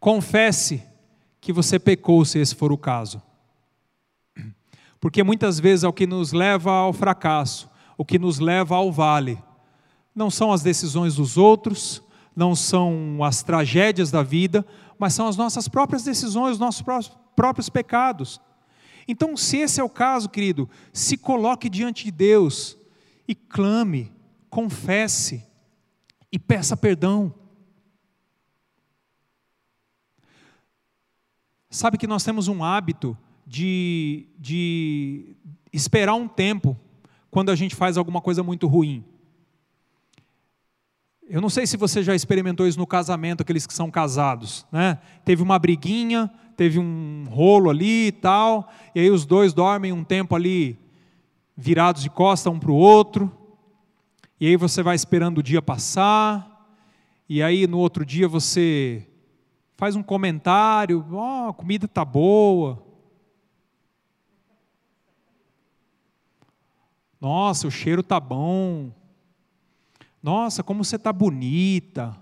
confesse que você pecou, se esse for o caso. Porque muitas vezes é o que nos leva ao fracasso, o que nos leva ao vale. Não são as decisões dos outros, não são as tragédias da vida, mas são as nossas próprias decisões, os nossos próprios pecados. Então, se esse é o caso, querido, se coloque diante de Deus e clame, confesse e peça perdão. Sabe que nós temos um hábito de, de esperar um tempo quando a gente faz alguma coisa muito ruim. Eu não sei se você já experimentou isso no casamento, aqueles que são casados, né? Teve uma briguinha, teve um rolo ali e tal, e aí os dois dormem um tempo ali virados de costa um para o outro, e aí você vai esperando o dia passar, e aí no outro dia você faz um comentário, ó, oh, a comida tá boa. Nossa, o cheiro tá bom. Nossa, como você tá bonita.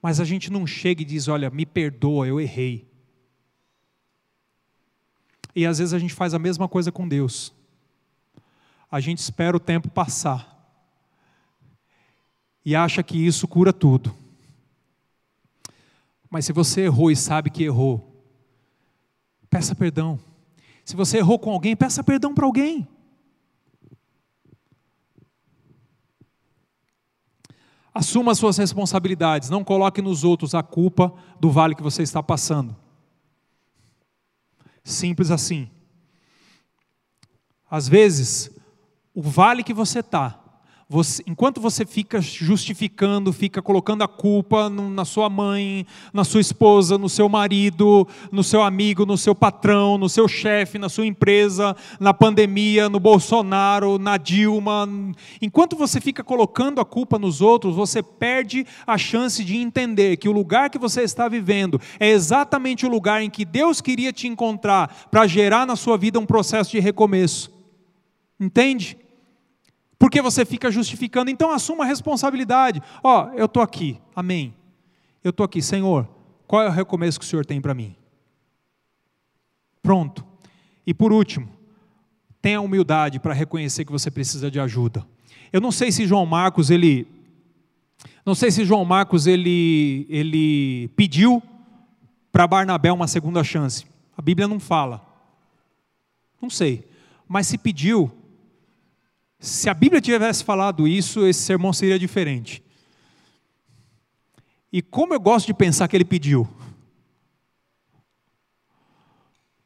Mas a gente não chega e diz, olha, me perdoa, eu errei. E às vezes a gente faz a mesma coisa com Deus. A gente espera o tempo passar e acha que isso cura tudo. Mas se você errou e sabe que errou, peça perdão. Se você errou com alguém, peça perdão para alguém. Assuma as suas responsabilidades, não coloque nos outros a culpa do vale que você está passando. Simples assim. Às vezes, o vale que você está, você, enquanto você fica justificando, fica colocando a culpa no, na sua mãe, na sua esposa, no seu marido, no seu amigo, no seu patrão, no seu chefe, na sua empresa, na pandemia, no Bolsonaro, na Dilma, enquanto você fica colocando a culpa nos outros, você perde a chance de entender que o lugar que você está vivendo é exatamente o lugar em que Deus queria te encontrar para gerar na sua vida um processo de recomeço. Entende? Porque você fica justificando, então assuma a responsabilidade. Ó, oh, eu estou aqui, amém. Eu estou aqui, Senhor, qual é o recomeço que o Senhor tem para mim? Pronto. E por último, tenha humildade para reconhecer que você precisa de ajuda. Eu não sei se João Marcos ele não sei se João Marcos ele ele pediu para Barnabé uma segunda chance. A Bíblia não fala. Não sei. Mas se pediu, se a Bíblia tivesse falado isso, esse sermão seria diferente. E como eu gosto de pensar que ele pediu.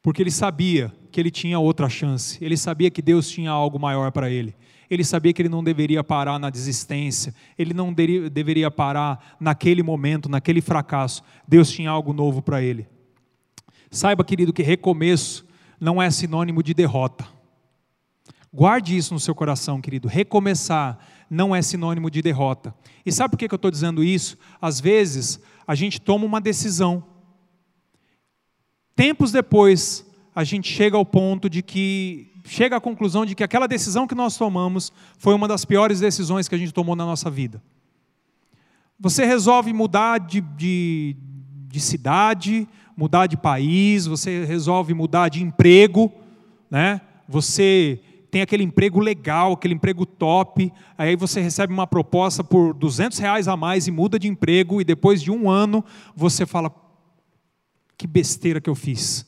Porque ele sabia que ele tinha outra chance, ele sabia que Deus tinha algo maior para ele. Ele sabia que ele não deveria parar na desistência, ele não deveria parar naquele momento, naquele fracasso. Deus tinha algo novo para ele. Saiba, querido, que recomeço não é sinônimo de derrota. Guarde isso no seu coração, querido. Recomeçar não é sinônimo de derrota. E sabe por que eu estou dizendo isso? Às vezes, a gente toma uma decisão. Tempos depois, a gente chega ao ponto de que chega à conclusão de que aquela decisão que nós tomamos foi uma das piores decisões que a gente tomou na nossa vida. Você resolve mudar de, de, de cidade, mudar de país, você resolve mudar de emprego, né? Você tem aquele emprego legal, aquele emprego top, aí você recebe uma proposta por 200 reais a mais e muda de emprego, e depois de um ano você fala: que besteira que eu fiz.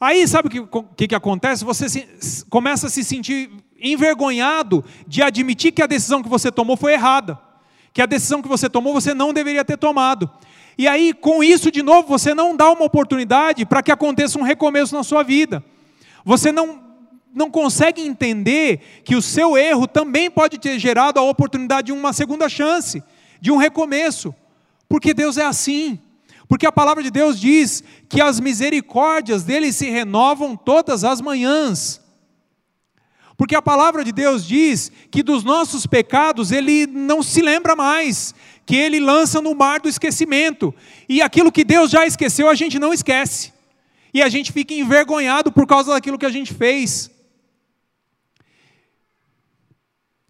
Aí sabe o que, que, que, acontece? Você se, começa a se sentir envergonhado de admitir que a decisão que você tomou foi errada, que a decisão que você tomou você não deveria ter tomado. E aí, com isso, de novo, você não dá uma oportunidade para que aconteça um recomeço na sua vida. Você não, não consegue entender que o seu erro também pode ter gerado a oportunidade de uma segunda chance, de um recomeço, porque Deus é assim. Porque a palavra de Deus diz que as misericórdias dele se renovam todas as manhãs. Porque a palavra de Deus diz que dos nossos pecados ele não se lembra mais, que ele lança no mar do esquecimento. E aquilo que Deus já esqueceu, a gente não esquece e a gente fica envergonhado por causa daquilo que a gente fez.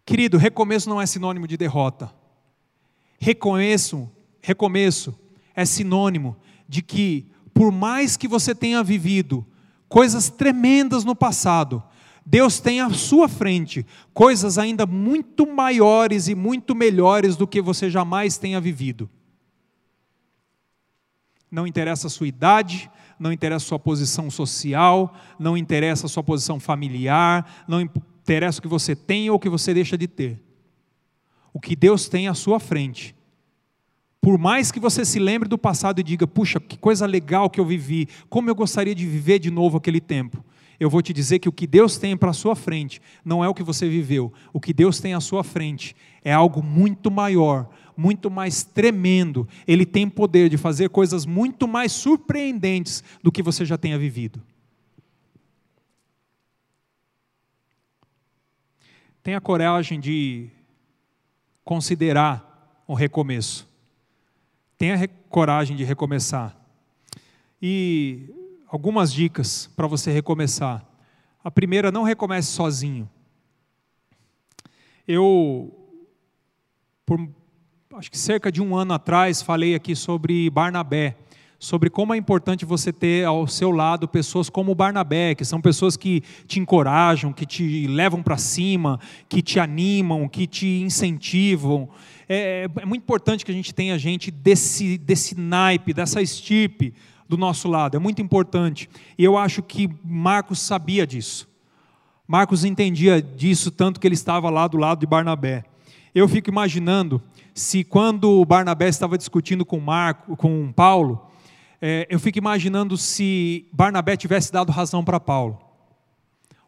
Querido, recomeço não é sinônimo de derrota. Recomeço, recomeço é sinônimo de que por mais que você tenha vivido coisas tremendas no passado, Deus tem à sua frente coisas ainda muito maiores e muito melhores do que você jamais tenha vivido. Não interessa a sua idade, não interessa a sua posição social, não interessa a sua posição familiar, não interessa o que você tem ou o que você deixa de ter. O que Deus tem à sua frente. Por mais que você se lembre do passado e diga, puxa, que coisa legal que eu vivi, como eu gostaria de viver de novo aquele tempo. Eu vou te dizer que o que Deus tem para a sua frente não é o que você viveu. O que Deus tem à sua frente é algo muito maior, muito mais tremendo. Ele tem poder de fazer coisas muito mais surpreendentes do que você já tenha vivido. Tenha coragem de considerar um recomeço. Tenha coragem de recomeçar. E algumas dicas para você recomeçar. A primeira, não recomece sozinho. Eu, por acho que cerca de um ano atrás, falei aqui sobre Barnabé, sobre como é importante você ter ao seu lado pessoas como Barnabé, que são pessoas que te encorajam, que te levam para cima, que te animam, que te incentivam. É, é, muito importante que a gente tenha gente desse, desse naipe, dessa estirpe do nosso lado, é muito importante. E eu acho que Marcos sabia disso. Marcos entendia disso tanto que ele estava lá do lado de Barnabé. Eu fico imaginando se quando Barnabé estava discutindo com Marco, com Paulo, é, eu fico imaginando se Barnabé tivesse dado razão para Paulo.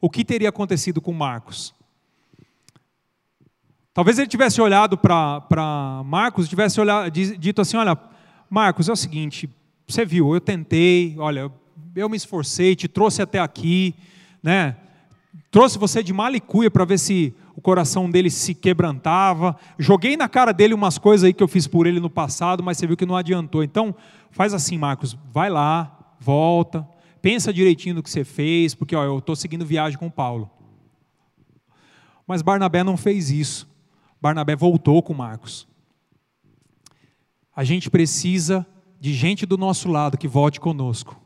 O que teria acontecido com Marcos? Talvez ele tivesse olhado para Marcos, tivesse olhado, dito assim: Olha, Marcos, é o seguinte, você viu, eu tentei, olha, eu me esforcei, te trouxe até aqui, né? Trouxe você de malicuia para ver se o coração dele se quebrantava. Joguei na cara dele umas coisas aí que eu fiz por ele no passado, mas você viu que não adiantou. Então, faz assim, Marcos, vai lá, volta, pensa direitinho no que você fez, porque ó, eu estou seguindo viagem com Paulo. Mas Barnabé não fez isso. Barnabé voltou com Marcos. A gente precisa de gente do nosso lado que volte conosco.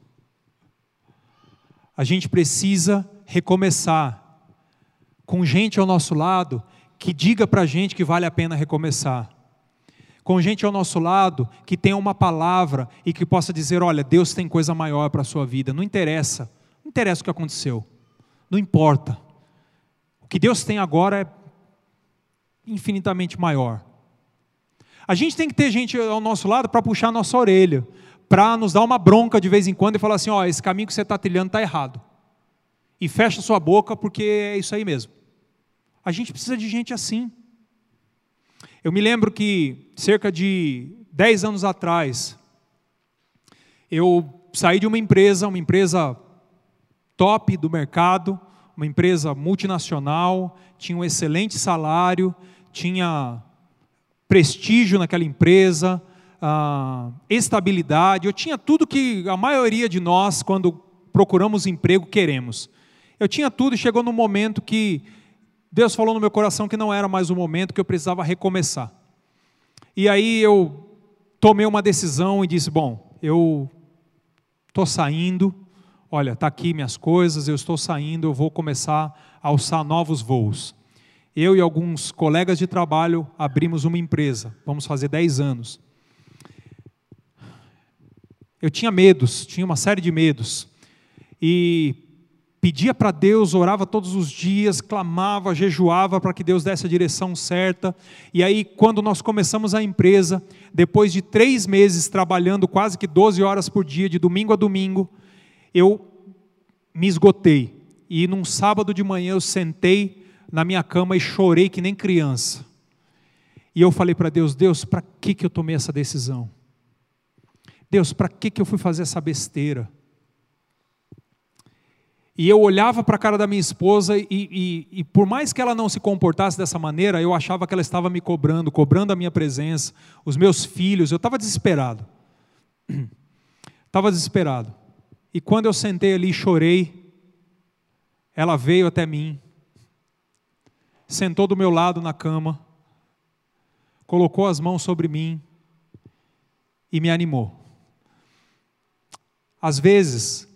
A gente precisa recomeçar com gente ao nosso lado que diga para a gente que vale a pena recomeçar. Com gente ao nosso lado que tenha uma palavra e que possa dizer: olha, Deus tem coisa maior para a sua vida. Não interessa, não interessa o que aconteceu, não importa. O que Deus tem agora é infinitamente maior. A gente tem que ter gente ao nosso lado para puxar a nossa orelha, para nos dar uma bronca de vez em quando e falar assim: ó, esse caminho que você está trilhando está errado. E fecha sua boca porque é isso aí mesmo. A gente precisa de gente assim. Eu me lembro que cerca de 10 anos atrás, eu saí de uma empresa, uma empresa top do mercado, uma empresa multinacional, tinha um excelente salário, tinha prestígio naquela empresa, ah, estabilidade, eu tinha tudo que a maioria de nós, quando procuramos emprego, queremos. Eu tinha tudo e chegou no momento que Deus falou no meu coração que não era mais o momento, que eu precisava recomeçar. E aí eu tomei uma decisão e disse: Bom, eu estou saindo, olha, está aqui minhas coisas, eu estou saindo, eu vou começar a alçar novos voos. Eu e alguns colegas de trabalho abrimos uma empresa, vamos fazer 10 anos. Eu tinha medos, tinha uma série de medos. E pedia para Deus, orava todos os dias, clamava, jejuava para que Deus desse a direção certa. E aí, quando nós começamos a empresa, depois de três meses trabalhando quase que 12 horas por dia, de domingo a domingo, eu me esgotei. E num sábado de manhã eu sentei na minha cama e chorei que nem criança. E eu falei para Deus: Deus, para que, que eu tomei essa decisão? Deus, para que, que eu fui fazer essa besteira? E eu olhava para a cara da minha esposa e, e, e, por mais que ela não se comportasse dessa maneira, eu achava que ela estava me cobrando, cobrando a minha presença, os meus filhos, eu estava desesperado. Estava desesperado. E quando eu sentei ali e chorei, ela veio até mim, sentou do meu lado na cama, colocou as mãos sobre mim e me animou. Às vezes,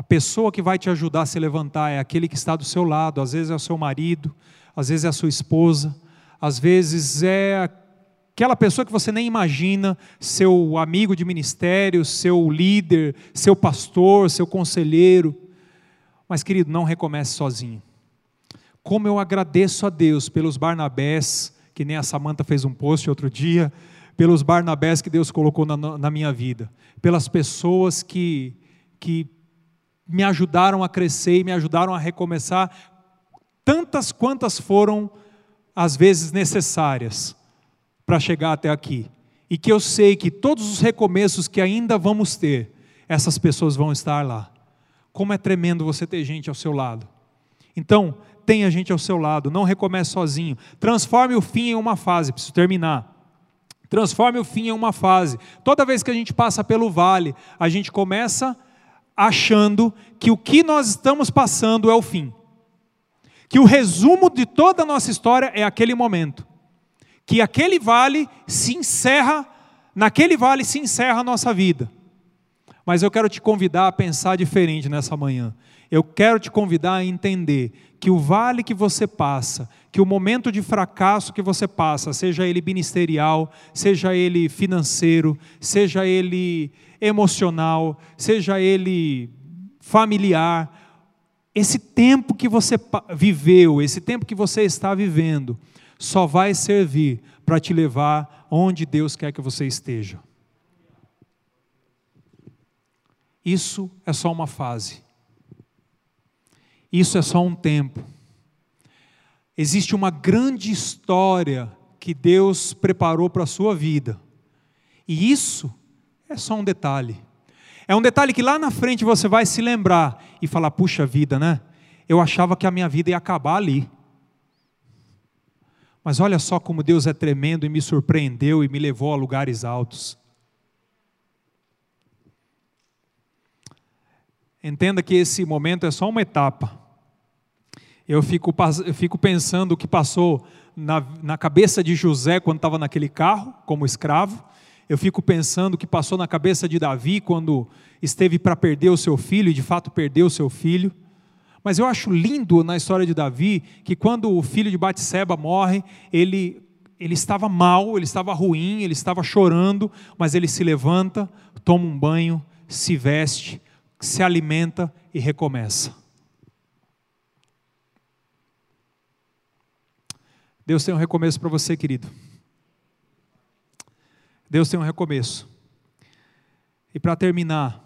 a pessoa que vai te ajudar a se levantar é aquele que está do seu lado, às vezes é o seu marido, às vezes é a sua esposa, às vezes é aquela pessoa que você nem imagina, seu amigo de ministério, seu líder, seu pastor, seu conselheiro. Mas, querido, não recomece sozinho. Como eu agradeço a Deus pelos Barnabés, que nem a Samanta fez um post outro dia, pelos Barnabés que Deus colocou na, na minha vida, pelas pessoas que, que me ajudaram a crescer e me ajudaram a recomeçar, tantas quantas foram, às vezes, necessárias para chegar até aqui. E que eu sei que todos os recomeços que ainda vamos ter, essas pessoas vão estar lá. Como é tremendo você ter gente ao seu lado. Então, tenha gente ao seu lado, não recomece sozinho. Transforme o fim em uma fase, preciso terminar. Transforme o fim em uma fase. Toda vez que a gente passa pelo vale, a gente começa achando que o que nós estamos passando é o fim. Que o resumo de toda a nossa história é aquele momento. Que aquele vale se encerra, naquele vale se encerra a nossa vida. Mas eu quero te convidar a pensar diferente nessa manhã. Eu quero te convidar a entender que o vale que você passa, que o momento de fracasso que você passa, seja ele ministerial, seja ele financeiro, seja ele emocional, seja ele familiar, esse tempo que você viveu, esse tempo que você está vivendo, só vai servir para te levar onde Deus quer que você esteja. Isso é só uma fase. Isso é só um tempo. Existe uma grande história que Deus preparou para a sua vida. E isso é só um detalhe. É um detalhe que lá na frente você vai se lembrar e falar: puxa vida, né? Eu achava que a minha vida ia acabar ali. Mas olha só como Deus é tremendo e me surpreendeu e me levou a lugares altos. Entenda que esse momento é só uma etapa. Eu fico, eu fico pensando o que passou na, na cabeça de José quando estava naquele carro, como escravo. Eu fico pensando o que passou na cabeça de Davi quando esteve para perder o seu filho e de fato perdeu o seu filho. Mas eu acho lindo na história de Davi que quando o filho de Batseba morre, ele ele estava mal, ele estava ruim, ele estava chorando, mas ele se levanta, toma um banho, se veste, se alimenta e recomeça. Deus tem um recomeço para você, querido. Deus tem um recomeço. E para terminar,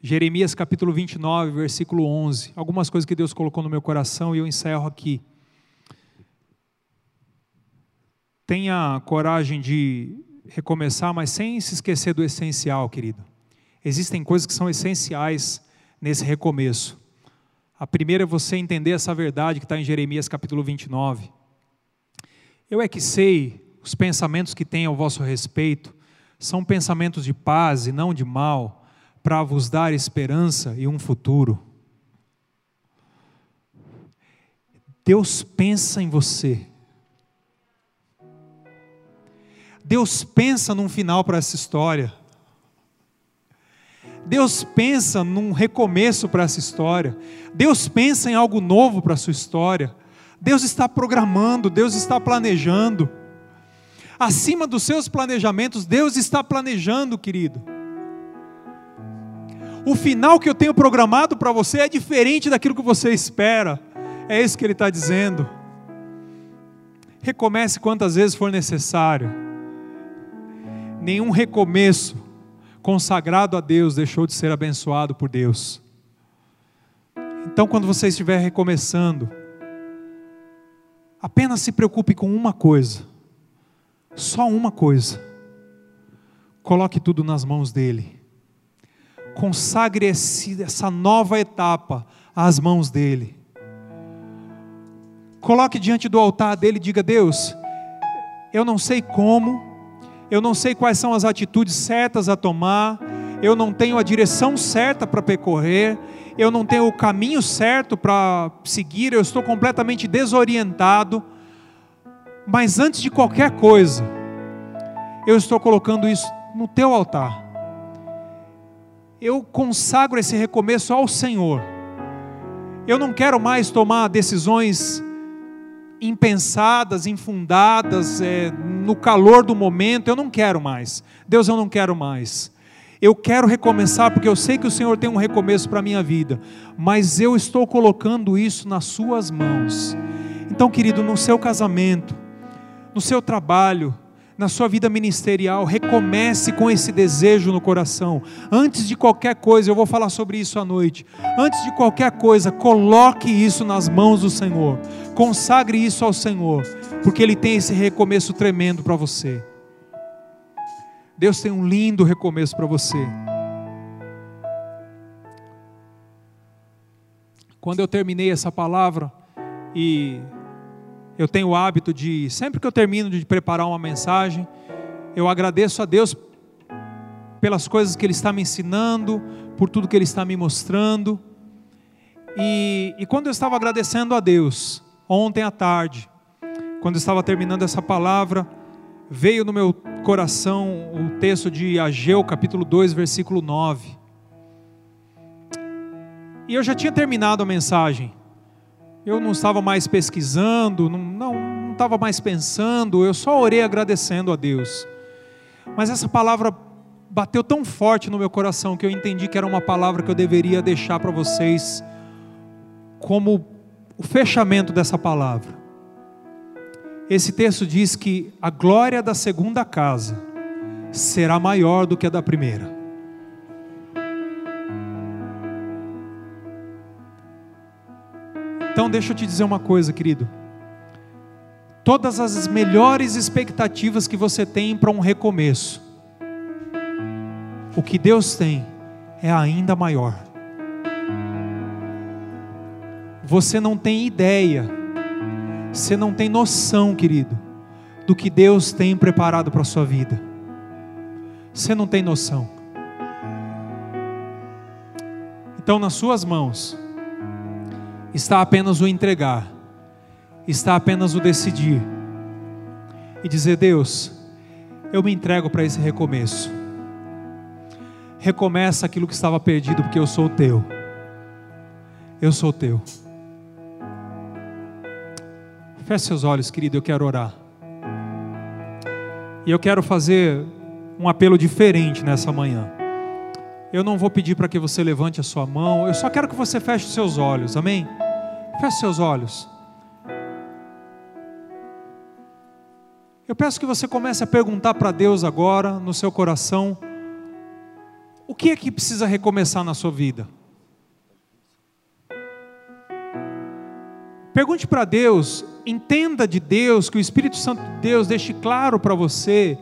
Jeremias capítulo 29, versículo 11. Algumas coisas que Deus colocou no meu coração e eu encerro aqui. Tenha coragem de recomeçar, mas sem se esquecer do essencial, querido. Existem coisas que são essenciais nesse recomeço. A primeira é você entender essa verdade que está em Jeremias capítulo 29. Eu é que sei os pensamentos que tenho ao vosso respeito são pensamentos de paz e não de mal para vos dar esperança e um futuro. Deus pensa em você. Deus pensa num final para essa história. Deus pensa num recomeço para essa história. Deus pensa em algo novo para a sua história. Deus está programando, Deus está planejando. Acima dos seus planejamentos, Deus está planejando, querido o final que eu tenho programado para você é diferente daquilo que você espera. É isso que ele está dizendo. Recomece quantas vezes for necessário. Nenhum recomeço consagrado a Deus deixou de ser abençoado por Deus. Então, quando você estiver recomeçando, apenas se preocupe com uma coisa, só uma coisa. Coloque tudo nas mãos dEle consagre esse, essa nova etapa às mãos dele. Coloque diante do altar dele e diga: Deus, eu não sei como, eu não sei quais são as atitudes certas a tomar, eu não tenho a direção certa para percorrer, eu não tenho o caminho certo para seguir, eu estou completamente desorientado. Mas antes de qualquer coisa, eu estou colocando isso no teu altar eu consagro esse recomeço ao Senhor. Eu não quero mais tomar decisões impensadas, infundadas, é, no calor do momento. Eu não quero mais. Deus, eu não quero mais. Eu quero recomeçar porque eu sei que o Senhor tem um recomeço para a minha vida, mas eu estou colocando isso nas Suas mãos. Então, querido, no seu casamento, no seu trabalho, na sua vida ministerial, recomece com esse desejo no coração. Antes de qualquer coisa, eu vou falar sobre isso à noite. Antes de qualquer coisa, coloque isso nas mãos do Senhor. Consagre isso ao Senhor, porque Ele tem esse recomeço tremendo para você. Deus tem um lindo recomeço para você. Quando eu terminei essa palavra e eu tenho o hábito de, sempre que eu termino de preparar uma mensagem, eu agradeço a Deus pelas coisas que Ele está me ensinando, por tudo que Ele está me mostrando. E, e quando eu estava agradecendo a Deus, ontem à tarde, quando eu estava terminando essa palavra, veio no meu coração o texto de Ageu, capítulo 2, versículo 9. E eu já tinha terminado a mensagem. Eu não estava mais pesquisando, não, não, não estava mais pensando, eu só orei agradecendo a Deus. Mas essa palavra bateu tão forte no meu coração que eu entendi que era uma palavra que eu deveria deixar para vocês como o fechamento dessa palavra. Esse texto diz que a glória da segunda casa será maior do que a da primeira. Então, deixa eu te dizer uma coisa, querido. Todas as melhores expectativas que você tem para um recomeço, o que Deus tem é ainda maior. Você não tem ideia, você não tem noção, querido, do que Deus tem preparado para a sua vida. Você não tem noção. Então, nas suas mãos, está apenas o entregar, está apenas o decidir e dizer: Deus, eu me entrego para esse recomeço. Recomeça aquilo que estava perdido, porque eu sou teu. Eu sou teu. Feche seus olhos, querido, eu quero orar. E eu quero fazer um apelo diferente nessa manhã. Eu não vou pedir para que você levante a sua mão, eu só quero que você feche os seus olhos, amém? Feche seus olhos. Eu peço que você comece a perguntar para Deus agora, no seu coração, o que é que precisa recomeçar na sua vida? Pergunte para Deus, entenda de Deus, que o Espírito Santo de Deus deixe claro para você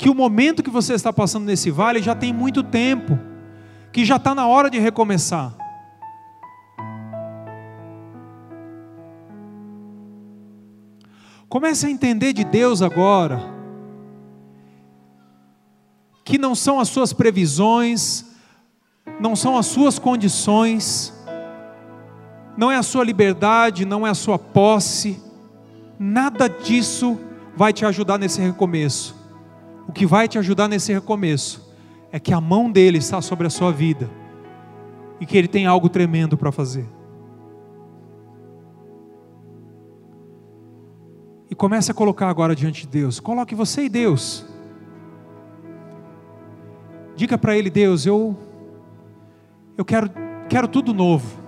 que o momento que você está passando nesse vale já tem muito tempo, que já está na hora de recomeçar. Comece a entender de Deus agora, que não são as suas previsões, não são as suas condições, não é a sua liberdade, não é a sua posse, nada disso vai te ajudar nesse recomeço. O que vai te ajudar nesse recomeço é que a mão dele está sobre a sua vida e que ele tem algo tremendo para fazer. E comece a colocar agora diante de Deus. Coloque você e Deus. Diga para ele, Deus, eu eu quero quero tudo novo.